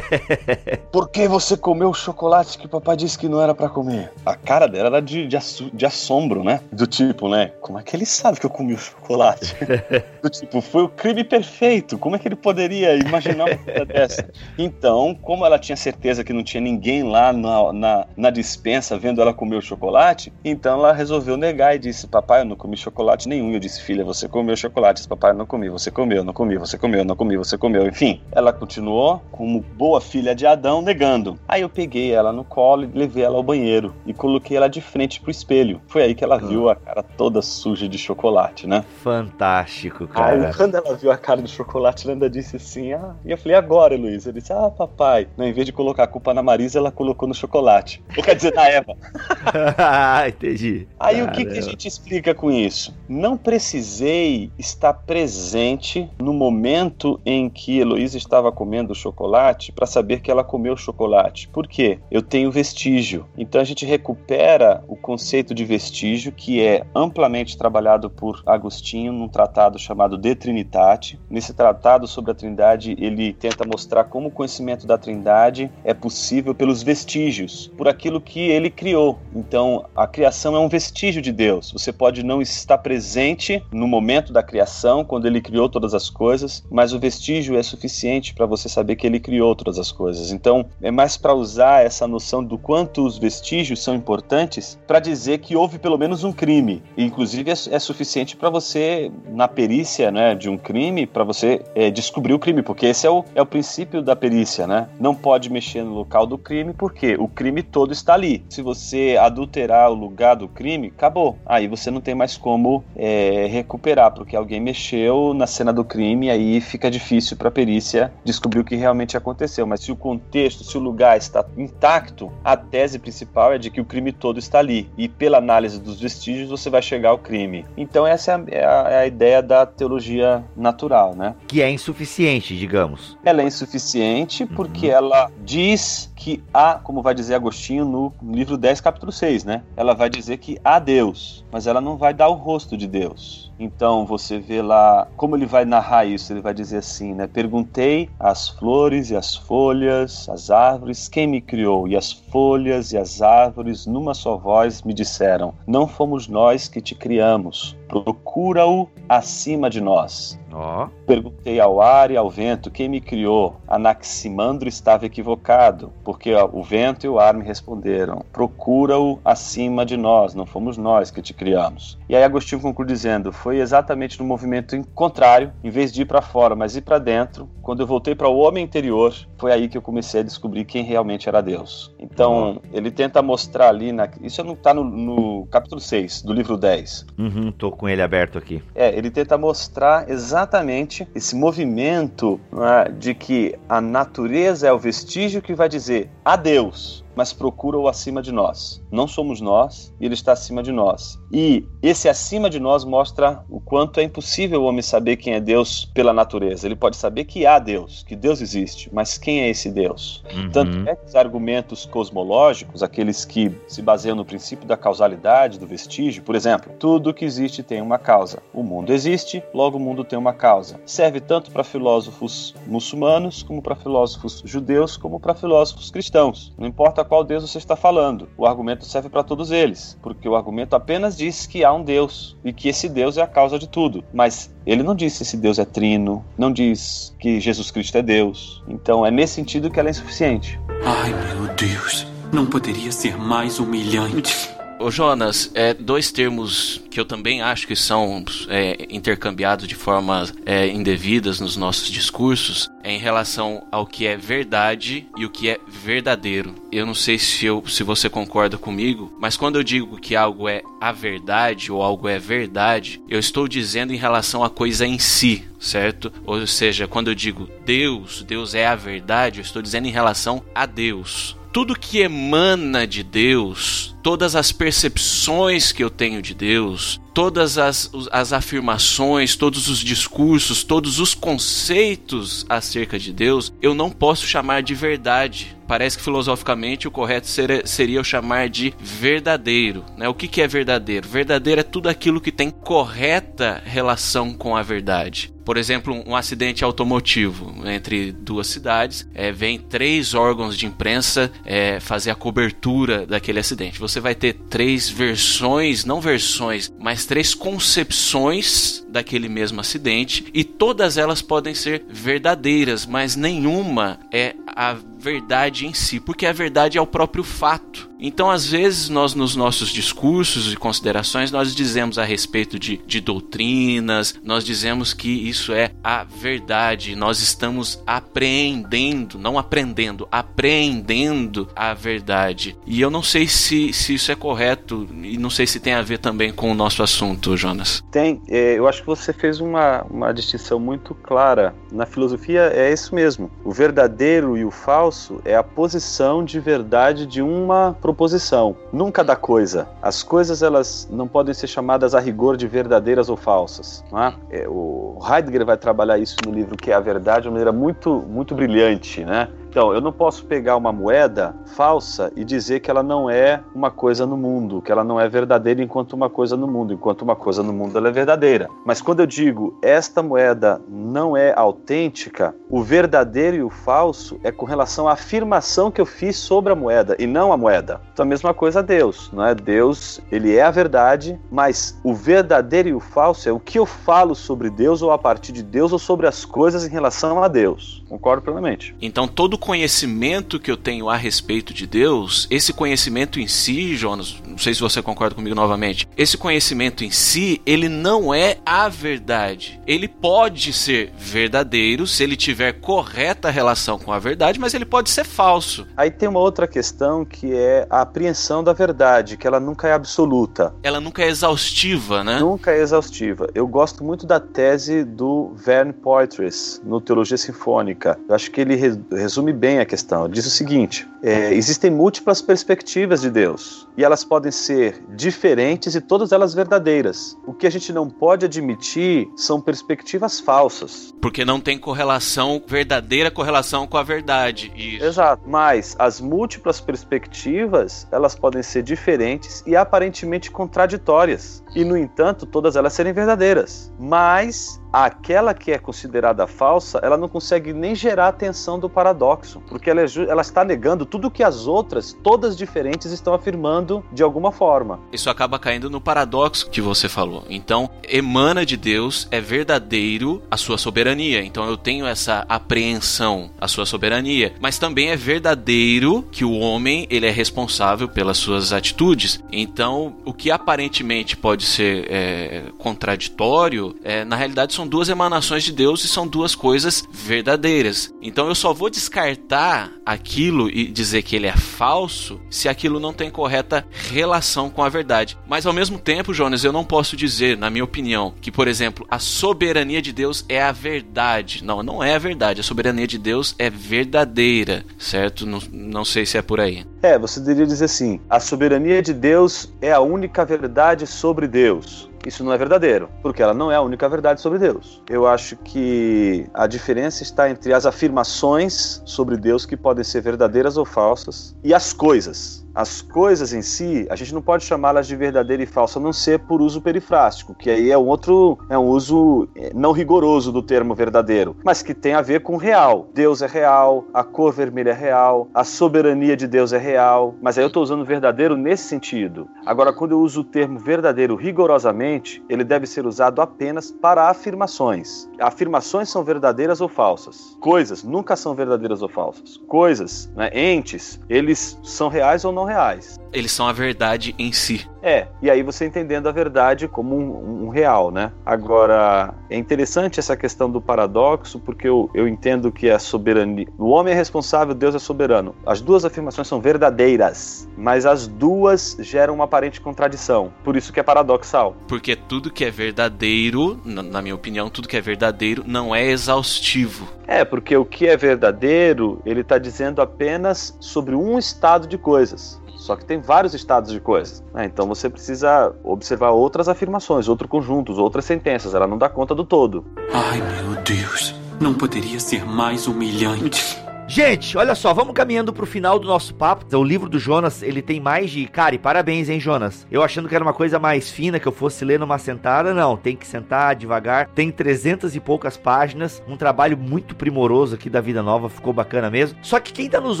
Por que você comeu o chocolate que o papai disse que não era para comer? A cara dela era de, de, de assombro, né? Do tipo, né? Como é que ele sabe que eu comi o chocolate? Do tipo, foi o crime perfeito. Como é que ele poderia imaginar uma coisa dessa? Então, como ela tinha certeza que não tinha ninguém lá na, na, na dispensa vendo ela comer o chocolate, então ela resolveu negar e disse: Papai, eu não comi chocolate nenhum. E eu disse: Filha, você comeu chocolate. Disse, Papai, eu não comi. Você comeu, não comi. Você comeu, não comi. Você comeu. Enfim, ela continuou como boa filha de Adão, negando. Aí eu peguei ela no colo e levei ela ao banheiro e coloquei ela de frente pro espelho. Foi aí que ela viu a cara toda suja de chocolate, né?
Fantástico, cara.
Aí quando ela viu a cara de chocolate, ela ainda disse assim: Ah, e eu falei, agora, Luiz? Eu disse: Ah, papai. Não, em vez de colocar a culpa na Marisa, ela colocou no chocolate. Ou quer dizer, na Eva.
ah, entendi.
Aí Caramba. o que, que a gente explica com isso? Não precisei estar presente no momento em que Heloísa estava comendo chocolate para saber que ela comeu chocolate. Por quê? Eu tenho vestígio. Então a gente recupera o conceito de vestígio que é amplamente trabalhado por Agostinho num tratado chamado De Trinitate. Nesse tratado sobre a Trindade, ele tenta mostrar como o conhecimento da Trindade é possível pelos vestígios, por aquilo que ele criou. Então, a criação é um vestígio de Deus. Você pode não estar presente no momento da criação, quando ele criou todas as coisas, mas o vestígio é suficiente para você saber que ele criou todas as coisas. Então, é mais para usar essa noção do quanto os vestígios são importantes para dizer que houve pelo menos um crime. E, inclusive, é, é suficiente para você, na perícia né, de um crime, para você é, descobrir o crime, porque esse é o, é o princípio da perícia, né? Não pode mexer no local do crime, porque o crime todo está ali. Se você adulterar o lugar do crime, acabou. Aí você não tem mais como é, recuperar, porque alguém mexeu na cena do crime, aí fica difícil para a perícia perícia descobrir o que realmente aconteceu. Mas se o contexto, se o lugar está intacto, a tese principal é de que o crime todo está ali. E pela análise dos vestígios você vai chegar ao crime. Então essa é a, é a, é a ideia da teologia natural, né?
Que é insuficiente, digamos.
Ela é insuficiente porque uhum. ela diz que há, como vai dizer Agostinho no livro 10, capítulo 6, né? Ela vai dizer que há Deus, mas ela não vai dar o rosto de Deus. Então você vê lá como ele vai narrar isso. Ele vai dizer assim, né? Perguntei às flores e às folhas, às árvores, quem me criou? E as folhas e as árvores, numa só voz, me disseram: Não fomos nós que te criamos. Procura-o acima de nós. Oh. Perguntei ao ar e ao vento quem me criou. Anaximandro estava equivocado, porque o vento e o ar me responderam: Procura-o acima de nós, não fomos nós que te criamos. E aí Agostinho conclui dizendo: Foi exatamente no movimento contrário, em vez de ir para fora, mas ir para dentro, quando eu voltei para o homem interior, foi aí que eu comecei a descobrir quem realmente era Deus. Então, uhum. ele tenta mostrar ali, na... isso não está no, no, capítulo 6 do livro 10.
Uhum, tô com ele aberto aqui.
É, ele tenta mostrar exatamente esse movimento é, de que a natureza é o vestígio que vai dizer adeus mas procura-o acima de nós. Não somos nós e ele está acima de nós. E esse acima de nós mostra o quanto é impossível o homem saber quem é Deus pela natureza. Ele pode saber que há Deus, que Deus existe, mas quem é esse Deus? Uhum. Tanto é que os argumentos cosmológicos, aqueles que se baseiam no princípio da causalidade, do vestígio, por exemplo, tudo que existe tem uma causa. O mundo existe, logo o mundo tem uma causa. Serve tanto para filósofos muçulmanos, como para filósofos judeus, como para filósofos cristãos. Não importa a qual Deus você está falando. O argumento serve para todos eles, porque o argumento apenas diz que há um Deus e que esse Deus é a causa de tudo. Mas ele não diz se esse Deus é trino, não diz que Jesus Cristo é Deus. Então é nesse sentido que ela é insuficiente.
Ai meu Deus, não poderia ser mais humilhante.
Ô Jonas, é, dois termos que eu também acho que são é, intercambiados de formas é, indevidas nos nossos discursos é em relação ao que é verdade e o que é verdadeiro. Eu não sei se, eu, se você concorda comigo, mas quando eu digo que algo é a verdade ou algo é verdade, eu estou dizendo em relação à coisa em si, certo? Ou seja, quando eu digo Deus, Deus é a verdade, eu estou dizendo em relação a Deus tudo que emana de Deus, todas as percepções que eu tenho de Deus, todas as, as afirmações, todos os discursos, todos os conceitos acerca de Deus, eu não posso chamar de verdade. Parece que filosoficamente o correto seria, seria eu chamar de verdadeiro. Né? O que, que é verdadeiro? Verdadeiro é tudo aquilo que tem correta relação com a verdade. Por exemplo, um acidente automotivo entre duas cidades, é, vem três órgãos de imprensa é, fazer a cobertura daquele acidente. Você vai ter três versões, não versões, mas três concepções daquele mesmo acidente e todas elas podem ser verdadeiras, mas nenhuma é a verdade em si, porque a verdade é o próprio fato. Então, às vezes, nós nos nossos discursos e considerações, nós dizemos a respeito de, de doutrinas, nós dizemos que isso é a verdade, nós estamos apreendendo, não aprendendo, apreendendo a verdade. E eu não sei se, se isso é correto e não sei se tem a ver também com o nosso assunto, Jonas.
Tem, é, eu acho que você fez uma, uma distinção muito clara. Na filosofia é isso mesmo. O verdadeiro e o falso é a posição de verdade de uma proposição, nunca da coisa. As coisas elas não podem ser chamadas a rigor de verdadeiras ou falsas. É? É, o Heidegger vai trabalhar isso no livro que é a verdade de uma maneira muito, muito brilhante, né? Então, eu não posso pegar uma moeda falsa e dizer que ela não é uma coisa no mundo, que ela não é verdadeira enquanto uma coisa no mundo, enquanto uma coisa no mundo ela é verdadeira. Mas quando eu digo esta moeda não é autêntica, o verdadeiro e o falso é com relação à afirmação que eu fiz sobre a moeda e não a moeda. Então, a mesma coisa a Deus, não é? Deus, ele é a verdade, mas o verdadeiro e o falso é o que eu falo sobre Deus ou a partir de Deus ou sobre as coisas em relação a Deus. Concordo plenamente.
Então, todo conhecimento que eu tenho a respeito de Deus, esse conhecimento em si, Jonas, não sei se você concorda comigo novamente, esse conhecimento em si, ele não é a verdade. Ele pode ser verdadeiro se ele tiver correta relação com a verdade, mas ele pode ser falso.
Aí tem uma outra questão que é a apreensão da verdade, que ela nunca é absoluta.
Ela nunca é exaustiva, né?
Nunca é exaustiva. Eu gosto muito da tese do Verne Poitras no Teologia Sinfônica. Eu acho que ele resume bem a questão. Ele diz o seguinte: é, existem múltiplas perspectivas de Deus e elas podem ser diferentes e todas elas verdadeiras. O que a gente não pode admitir são perspectivas falsas.
Porque não tem correlação, verdadeira correlação com a verdade.
Isso. Exato. Mas as múltiplas perspectivas, elas podem ser diferentes e aparentemente contraditórias. E, no entanto, todas elas serem verdadeiras. Mas aquela que é considerada falsa, ela não consegue nem gerar atenção do paradoxo, porque ela, é, ela, está negando tudo que as outras, todas diferentes, estão afirmando de alguma forma.
Isso acaba caindo no paradoxo que você falou. Então, emana de Deus, é verdadeiro a sua soberania. Então, eu tenho essa apreensão, a sua soberania. Mas também é verdadeiro que o homem ele é responsável pelas suas atitudes. Então, o que aparentemente pode ser é, contraditório, é, na realidade são duas emanações de Deus e são duas coisas verdadeiras. Então, eu só vou descartar aquilo e dizer que ele é falso se aquilo não tem correta relação com a verdade. Mas ao mesmo tempo, Jonas, eu não posso dizer, na minha opinião, que, por exemplo, a soberania de Deus é a verdade. Não, não é a verdade. A soberania de Deus é verdadeira, certo? Não, não sei se é por aí.
É, você deveria dizer assim: a soberania de Deus é a única verdade sobre Deus isso não é verdadeiro, porque ela não é a única verdade sobre Deus. Eu acho que a diferença está entre as afirmações sobre Deus que podem ser verdadeiras ou falsas e as coisas as coisas em si, a gente não pode chamá-las de verdadeira e falsa, a não ser por uso perifrástico, que aí é um outro, é um uso é, não rigoroso do termo verdadeiro, mas que tem a ver com real. Deus é real, a cor vermelha é real, a soberania de Deus é real, mas aí eu estou usando verdadeiro nesse sentido. Agora, quando eu uso o termo verdadeiro rigorosamente, ele deve ser usado apenas para afirmações. Afirmações são verdadeiras ou falsas. Coisas nunca são verdadeiras ou falsas. Coisas, né, entes, eles são reais ou não reais.
Eles são a verdade em si.
É, e aí você entendendo a verdade como um, um, real, né? Agora, é interessante essa questão do paradoxo, porque eu, eu entendo que a soberania. O homem é responsável, Deus é soberano. As duas afirmações são verdadeiras, mas as duas geram uma aparente contradição. Por isso que é paradoxal.
Porque tudo que é verdadeiro, na, na minha opinião, tudo que é verdadeiro não é exaustivo.
É, porque o que é verdadeiro, ele está dizendo apenas sobre um estado de coisas. Só que tem vários estados de coisas. Né? Então você precisa observar outras afirmações, outros conjuntos, outras sentenças. Ela não dá conta do todo.
Ai, meu Deus. Não poderia ser mais humilhante.
Gente, olha só, vamos caminhando pro final do nosso papo. O livro do Jonas, ele tem mais de. Cara, e parabéns, hein, Jonas? Eu achando que era uma coisa mais fina, que eu fosse ler numa sentada. Não, tem que sentar devagar. Tem trezentas e poucas páginas. Um trabalho muito primoroso aqui da Vida Nova, ficou bacana mesmo. Só que quem tá nos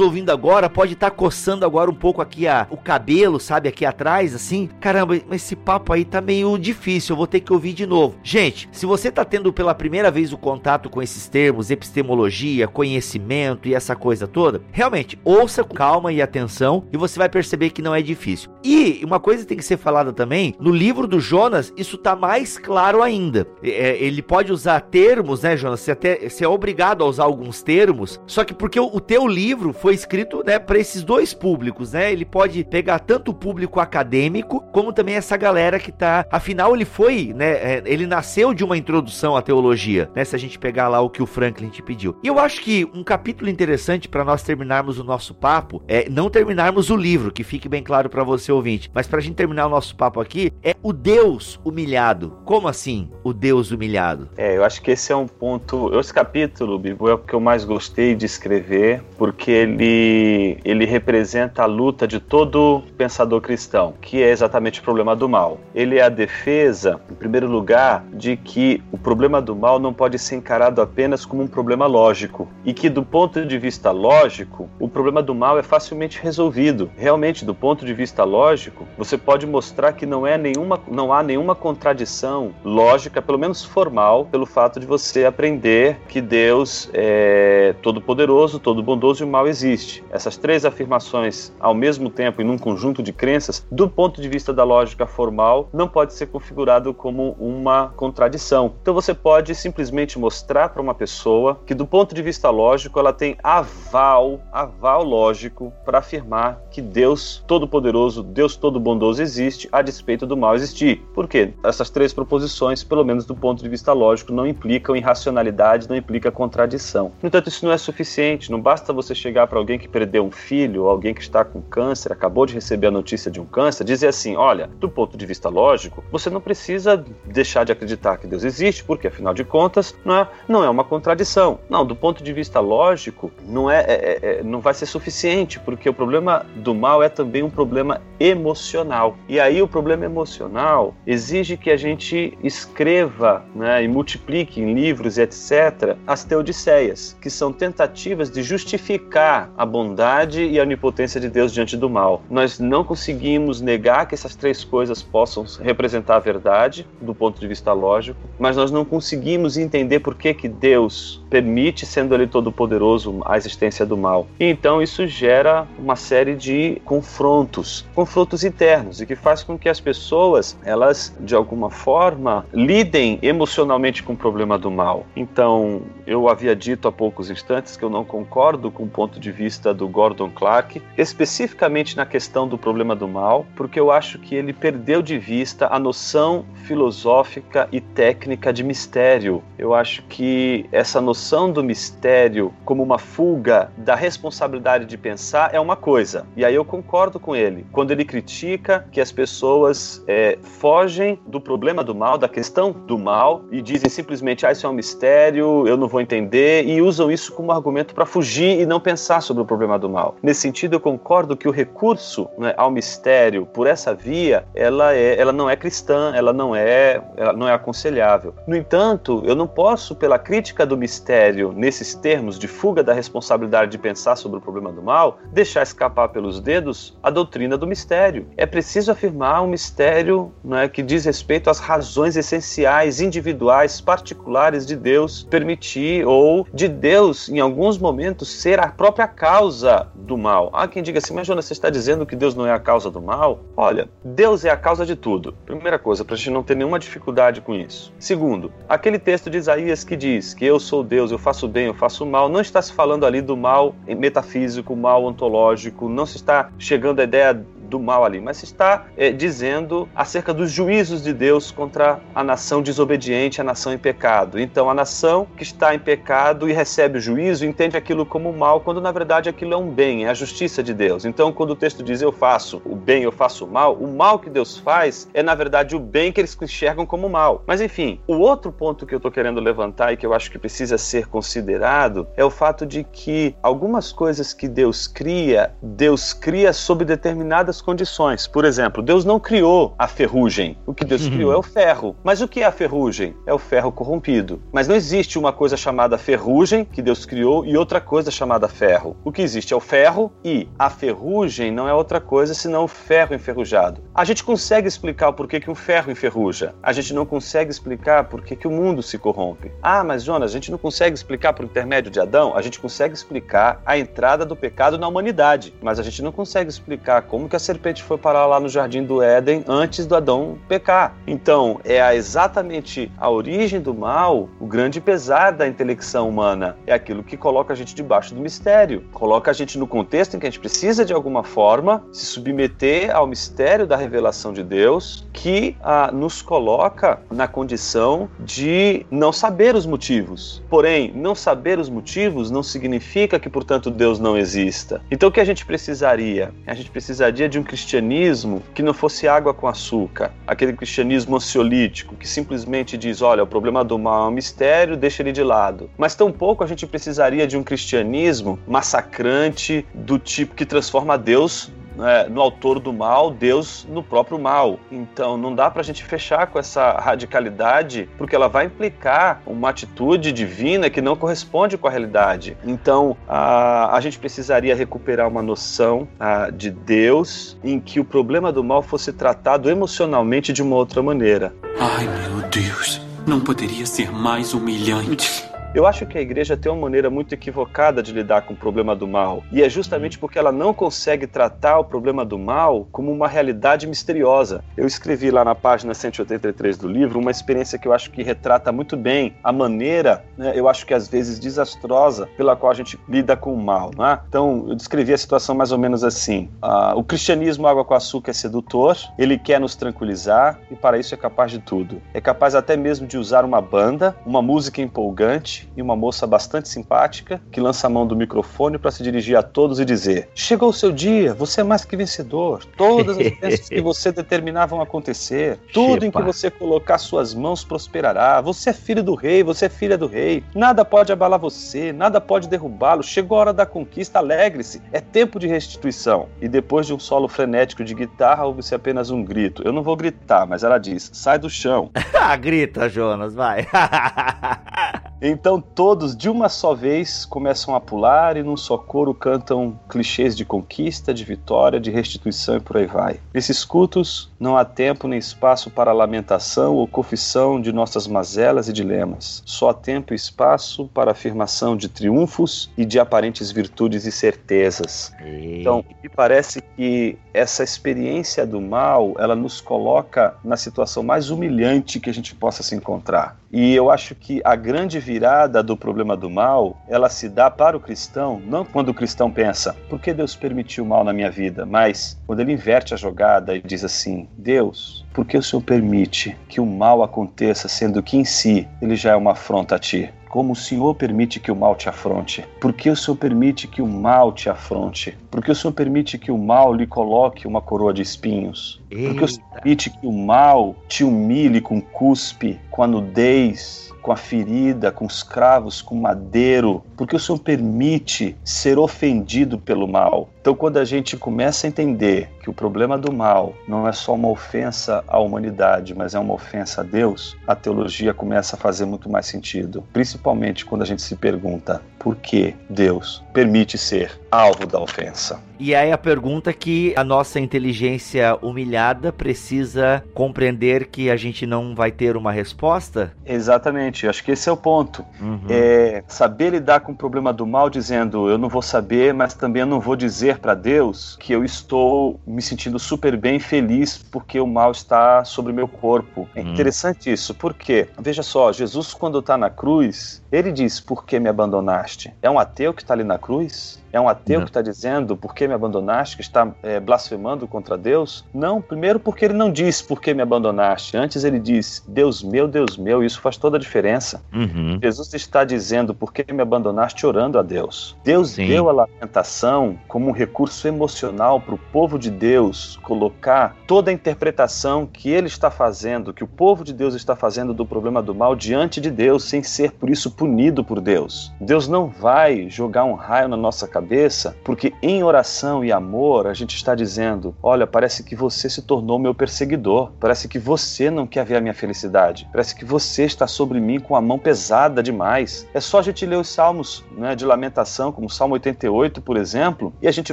ouvindo agora pode estar tá coçando agora um pouco aqui a, o cabelo, sabe, aqui atrás, assim. Caramba, esse papo aí tá meio difícil, eu vou ter que ouvir de novo. Gente, se você tá tendo pela primeira vez o contato com esses termos, epistemologia, conhecimento e essa coisa toda, realmente, ouça com calma e atenção e você vai perceber que não é difícil. E uma coisa tem que ser falada também, no livro do Jonas, isso tá mais claro ainda. É, ele pode usar termos, né, Jonas? Você, até, você é obrigado a usar alguns termos, só que porque o, o teu livro foi escrito, né, para esses dois públicos, né? Ele pode pegar tanto o público acadêmico, como também essa galera que tá. Afinal, ele foi, né? É, ele nasceu de uma introdução à teologia, né? Se a gente pegar lá o que o Franklin te pediu. E eu acho que um capítulo interessante para nós terminarmos o nosso papo é não terminarmos o livro, que fique bem claro para você ouvinte, mas para a gente terminar o nosso papo aqui é o Deus humilhado. Como assim, o Deus humilhado?
É, eu acho que esse é um ponto. Esse capítulo, Bibo, é o que eu mais gostei de escrever, porque ele ele representa a luta de todo pensador cristão, que é exatamente o problema do mal. Ele é a defesa, em primeiro lugar, de que o problema do mal não pode ser encarado apenas como um problema lógico e que do ponto de de vista lógico, o problema do mal é facilmente resolvido. Realmente, do ponto de vista lógico, você pode mostrar que não, é nenhuma, não há nenhuma contradição lógica, pelo menos formal, pelo fato de você aprender que Deus é todo-poderoso, todo-bondoso e o mal existe. Essas três afirmações ao mesmo tempo e num conjunto de crenças, do ponto de vista da lógica formal, não pode ser configurado como uma contradição. Então você pode simplesmente mostrar para uma pessoa que do ponto de vista lógico ela tem aval, aval lógico para afirmar que Deus todo-poderoso, Deus todo-bondoso existe a despeito do mal existir. Por quê? Essas três proposições, pelo menos do ponto de vista lógico, não implicam irracionalidade, não implica contradição. No entanto, isso não é suficiente, não basta você chegar para alguém que perdeu um filho, ou alguém que está com câncer, acabou de receber a notícia de um câncer, dizer assim: olha, do ponto de vista lógico, você não precisa deixar de acreditar que Deus existe, porque afinal de contas não é, não é uma contradição. Não, do ponto de vista lógico, não, é, é, é não vai ser suficiente, porque o problema do mal é também um problema emocional. E aí o problema emocional exige que a gente escreva né, e multiplique em livros e etc. as teodiceias, que são tentativas de justificar a bondade e a onipotência de Deus diante do mal. Nós não conseguimos negar que essas três coisas possam representar a verdade do ponto de vista lógico, mas nós não conseguimos entender por que, que Deus permite, sendo ele todo-poderoso, a existência do mal. E então isso gera uma série de confrontos, confrontos internos, e que faz com que as pessoas, elas, de alguma forma, lidem emocionalmente com o problema do mal. Então, eu havia dito há poucos instantes que eu não concordo com o ponto de vista do Gordon Clark, especificamente na questão do problema do mal, porque eu acho que ele perdeu de vista a noção filosófica e técnica de mistério. Eu acho que essa noção do mistério como uma fuga da responsabilidade de pensar é uma coisa. E aí eu concordo com ele quando ele critica que as pessoas é, fogem do problema do mal, da questão do mal e dizem simplesmente, ah, isso é um mistério, eu não vou entender e usam isso como argumento para fugir e não pensar sobre o problema do mal. Nesse sentido, eu concordo que o recurso né, ao mistério por essa via, ela, é, ela não é cristã, ela não é, ela não é aconselhável. No entanto, eu não posso, pela crítica do mistério nesses termos de fuga da responsabilidade de pensar sobre o problema do mal, deixar escapar pelos dedos a doutrina do mistério. É preciso afirmar um mistério é, que diz respeito às razões essenciais, individuais, particulares de Deus permitir ou de Deus, em alguns momentos, ser a própria causa do mal. Há quem diga assim, mas Jonas, você está dizendo que Deus não é a causa do mal? Olha, Deus é a causa de tudo. Primeira coisa, para a gente não ter nenhuma dificuldade com isso. Segundo, aquele texto de Isaías que diz que eu sou Deus, eu faço bem, eu faço mal, não está se falando ali do mal metafísico, mal ontológico, não se está chegando à ideia do mal ali, mas está é, dizendo acerca dos juízos de Deus contra a nação desobediente, a nação em pecado. Então, a nação que está em pecado e recebe o juízo entende aquilo como mal, quando na verdade aquilo é um bem, é a justiça de Deus. Então, quando o texto diz eu faço o bem, eu faço o mal, o mal que Deus faz é na verdade o bem que eles enxergam como mal. Mas enfim, o outro ponto que eu estou querendo levantar e que eu acho que precisa ser considerado é o fato de que algumas coisas que Deus cria, Deus cria sob determinadas condições. Por exemplo, Deus não criou a ferrugem. O que Deus criou é o ferro. Mas o que é a ferrugem? É o ferro corrompido. Mas não existe uma coisa chamada ferrugem que Deus criou e outra coisa chamada ferro. O que existe é o ferro e a ferrugem não é outra coisa senão o ferro enferrujado. A gente consegue explicar o porquê que um ferro enferruja. A gente não consegue explicar por que, que o mundo se corrompe. Ah, mas Jonas, a gente não consegue explicar por intermédio de Adão? A gente consegue explicar a entrada do pecado na humanidade, mas a gente não consegue explicar como que a serpente foi parar lá no jardim do Éden antes do Adão pecar. Então, é exatamente a origem do mal, o grande pesar da intelecção humana. É aquilo que coloca a gente debaixo do mistério, coloca a gente no contexto em que a gente precisa, de alguma forma, se submeter ao mistério da revelação de Deus, que ah, nos coloca na condição de não saber os motivos. Porém, não saber os motivos não significa que, portanto, Deus não exista. Então, o que a gente precisaria? A gente precisaria de um cristianismo que não fosse água com açúcar, aquele cristianismo ansiolítico que simplesmente diz: olha, o problema do mal é um mistério, deixa ele de lado. Mas tampouco a gente precisaria de um cristianismo massacrante do tipo que transforma Deus né, no autor do mal, Deus no próprio mal. Então não dá para a gente fechar com essa radicalidade, porque ela vai implicar uma atitude divina que não corresponde com a realidade. Então a, a gente precisaria recuperar uma noção a, de Deus em que o problema do mal fosse tratado emocionalmente de uma outra maneira.
Ai meu Deus, não poderia ser mais humilhante.
Eu acho que a igreja tem uma maneira muito equivocada de lidar com o problema do mal. E é justamente porque ela não consegue tratar o problema do mal como uma realidade misteriosa. Eu escrevi lá na página 183 do livro uma experiência que eu acho que retrata muito bem a maneira, né, eu acho que às vezes desastrosa, pela qual a gente lida com o mal. Né? Então, eu descrevi a situação mais ou menos assim: uh, o cristianismo água com açúcar é sedutor, ele quer nos tranquilizar e para isso é capaz de tudo. É capaz até mesmo de usar uma banda, uma música empolgante e uma moça bastante simpática que lança a mão do microfone para se dirigir a todos e dizer: Chegou o seu dia, você é mais que vencedor. Todas as bênçãos que você determinar vão acontecer. Tudo Chepa. em que você colocar suas mãos prosperará. Você é filho do rei, você é filha do rei. Nada pode abalar você, nada pode derrubá-lo. Chegou a hora da conquista, alegre-se. É tempo de restituição. E depois de um solo frenético de guitarra, ouve-se apenas um grito. Eu não vou gritar, mas ela diz: Sai do chão.
ah, grita, Jonas, vai.
Então todos de uma só vez começam a pular e num só coro cantam clichês de conquista, de vitória, de restituição e por aí vai. Nesses cultos não há tempo nem espaço para lamentação ou confissão de nossas mazelas e dilemas. Só há tempo e espaço para afirmação de triunfos e de aparentes virtudes e certezas. Então, me parece que essa experiência do mal, ela nos coloca na situação mais humilhante que a gente possa se encontrar. E eu acho que a grande virada do problema do mal, ela se dá para o cristão, não quando o cristão pensa, por que Deus permitiu o mal na minha vida? Mas quando ele inverte a jogada e diz assim: Deus, por que o Senhor permite que o mal aconteça, sendo que em si ele já é uma afronta a ti? como o Senhor permite que o mal te afronte? Por que o Senhor permite que o mal te afronte? Por que o Senhor permite que o mal lhe coloque uma coroa de espinhos? Por que o Senhor permite que o mal te humilhe com cuspe, com a nudez, com a ferida, com os cravos, com o madeiro? Porque o Senhor permite ser ofendido pelo mal. Então, quando a gente começa a entender que o problema do mal não é só uma ofensa à humanidade, mas é uma ofensa a Deus, a teologia começa a fazer muito mais sentido. Principalmente quando a gente se pergunta por que Deus permite ser alvo da ofensa.
E aí a pergunta que a nossa inteligência humilhada precisa compreender que a gente não vai ter uma resposta?
Exatamente, acho que esse é o ponto. Uhum. É saber lidar com o problema do mal dizendo eu não vou saber, mas também eu não vou dizer para Deus que eu estou me sentindo super bem feliz porque o mal está sobre meu corpo. É uhum. interessante isso, porque veja só, Jesus quando está na cruz, ele diz: "Por que me abandonaste?". É um ateu que está ali na cruz? É um ateu não. que está dizendo por que me abandonaste, que está é, blasfemando contra Deus? Não, primeiro porque ele não diz por que me abandonaste. Antes ele diz, Deus meu, Deus meu, isso faz toda a diferença. Uhum. Jesus está dizendo por que me abandonaste orando a Deus. Deus Sim. deu a lamentação como um recurso emocional para o povo de Deus colocar toda a interpretação que ele está fazendo, que o povo de Deus está fazendo do problema do mal diante de Deus, sem ser por isso punido por Deus. Deus não vai jogar um raio na nossa cabeça cabeça, porque em oração e amor a gente está dizendo: olha, parece que você se tornou meu perseguidor, parece que você não quer ver a minha felicidade, parece que você está sobre mim com a mão pesada demais. É só a gente ler os salmos né, de lamentação, como o Salmo 88, por exemplo, e a gente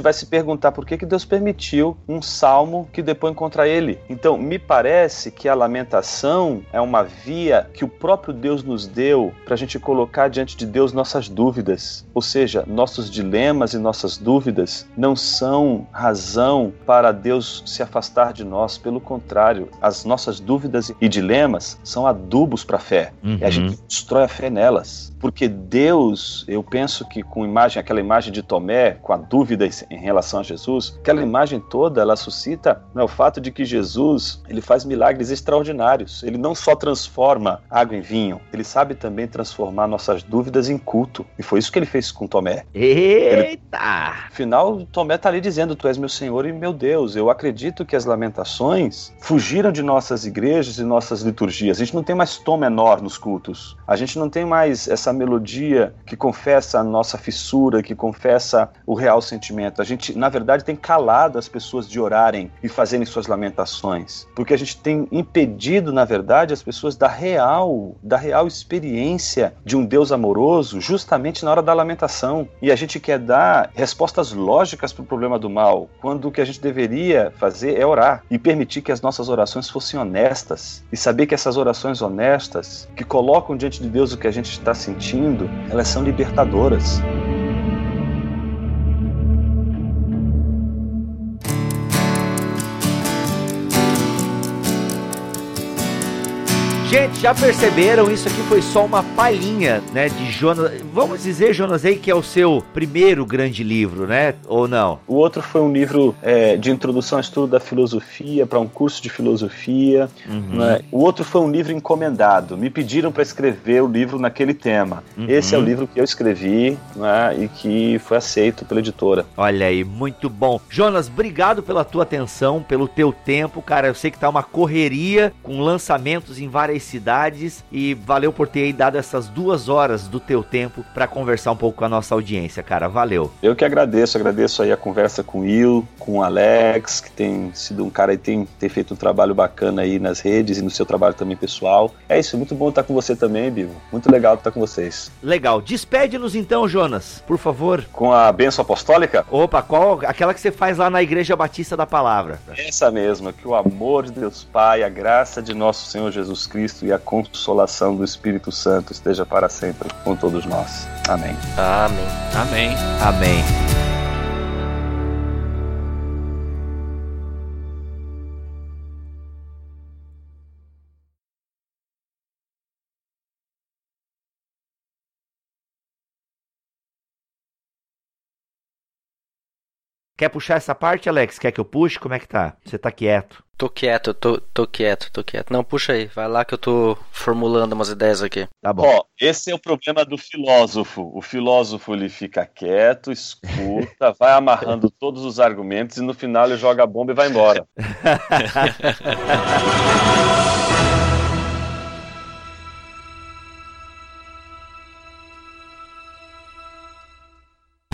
vai se perguntar por que, que Deus permitiu um salmo que depois contra ele. Então, me parece que a lamentação é uma via que o próprio Deus nos deu para a gente colocar diante de Deus nossas dúvidas, ou seja, nossos dilemas problemas e nossas dúvidas não são razão para Deus se afastar de nós. Pelo contrário, as nossas dúvidas e dilemas são adubos para a fé. Uhum. E a gente destrói a fé nelas. Porque Deus, eu penso que com imagem, aquela imagem de Tomé, com a dúvida em relação a Jesus, aquela imagem toda, ela suscita né, o fato de que Jesus, ele faz milagres extraordinários. Ele não só transforma água em vinho, ele sabe também transformar nossas dúvidas em culto. E foi isso que ele fez com Tomé. Ele
Eita!
Afinal, Tomé está ali dizendo: Tu és meu Senhor e meu Deus. Eu acredito que as lamentações fugiram de nossas igrejas e nossas liturgias. A gente não tem mais tom menor nos cultos. A gente não tem mais essa melodia que confessa a nossa fissura, que confessa o real sentimento. A gente, na verdade, tem calado as pessoas de orarem e fazerem suas lamentações, porque a gente tem impedido, na verdade, as pessoas da real, da real experiência de um Deus amoroso, justamente na hora da lamentação. E a gente quer dar respostas lógicas para o problema do mal, quando o que a gente deveria fazer é orar e permitir que as nossas orações fossem honestas e saber que essas orações honestas, que colocam diante de Deus o que a gente está sentindo, elas são libertadoras.
Gente, já perceberam? Isso aqui foi só uma palhinha, né, de Jonas. Vamos dizer, Jonas, aí que é o seu primeiro grande livro, né? Ou não?
O outro foi um livro é, de introdução ao estudo da filosofia, para um curso de filosofia. Uhum. Né? O outro foi um livro encomendado. Me pediram para escrever o livro naquele tema. Uhum. Esse é o livro que eu escrevi né, e que foi aceito pela editora.
Olha aí, muito bom. Jonas, obrigado pela tua atenção, pelo teu tempo, cara. Eu sei que tá uma correria com lançamentos em várias cidades e valeu por ter dado essas duas horas do teu tempo para conversar um pouco com a nossa audiência, cara. Valeu.
Eu que agradeço, agradeço aí a conversa com o Will, com o Alex, que tem sido um cara e tem, tem feito um trabalho bacana aí nas redes e no seu trabalho também pessoal. É isso, muito bom estar com você também, Bivo. Muito legal estar com vocês.
Legal. Despede-nos então, Jonas, por favor.
Com a benção apostólica?
Opa, qual? Aquela que você faz lá na Igreja Batista da Palavra.
Essa mesma, que o amor de Deus Pai, a graça de nosso Senhor Jesus Cristo Cristo e a consolação do Espírito Santo esteja para sempre com todos nós. Amém.
Amém.
Amém.
Amém. Quer puxar essa parte, Alex? Quer que eu puxe? Como é que tá? Você tá quieto.
Tô quieto, tô, tô quieto, tô quieto. Não, puxa aí, vai lá que eu tô formulando umas ideias aqui.
Tá bom. Ó, esse é o problema do filósofo. O filósofo ele fica quieto, escuta, vai amarrando todos os argumentos e no final ele joga a bomba e vai embora.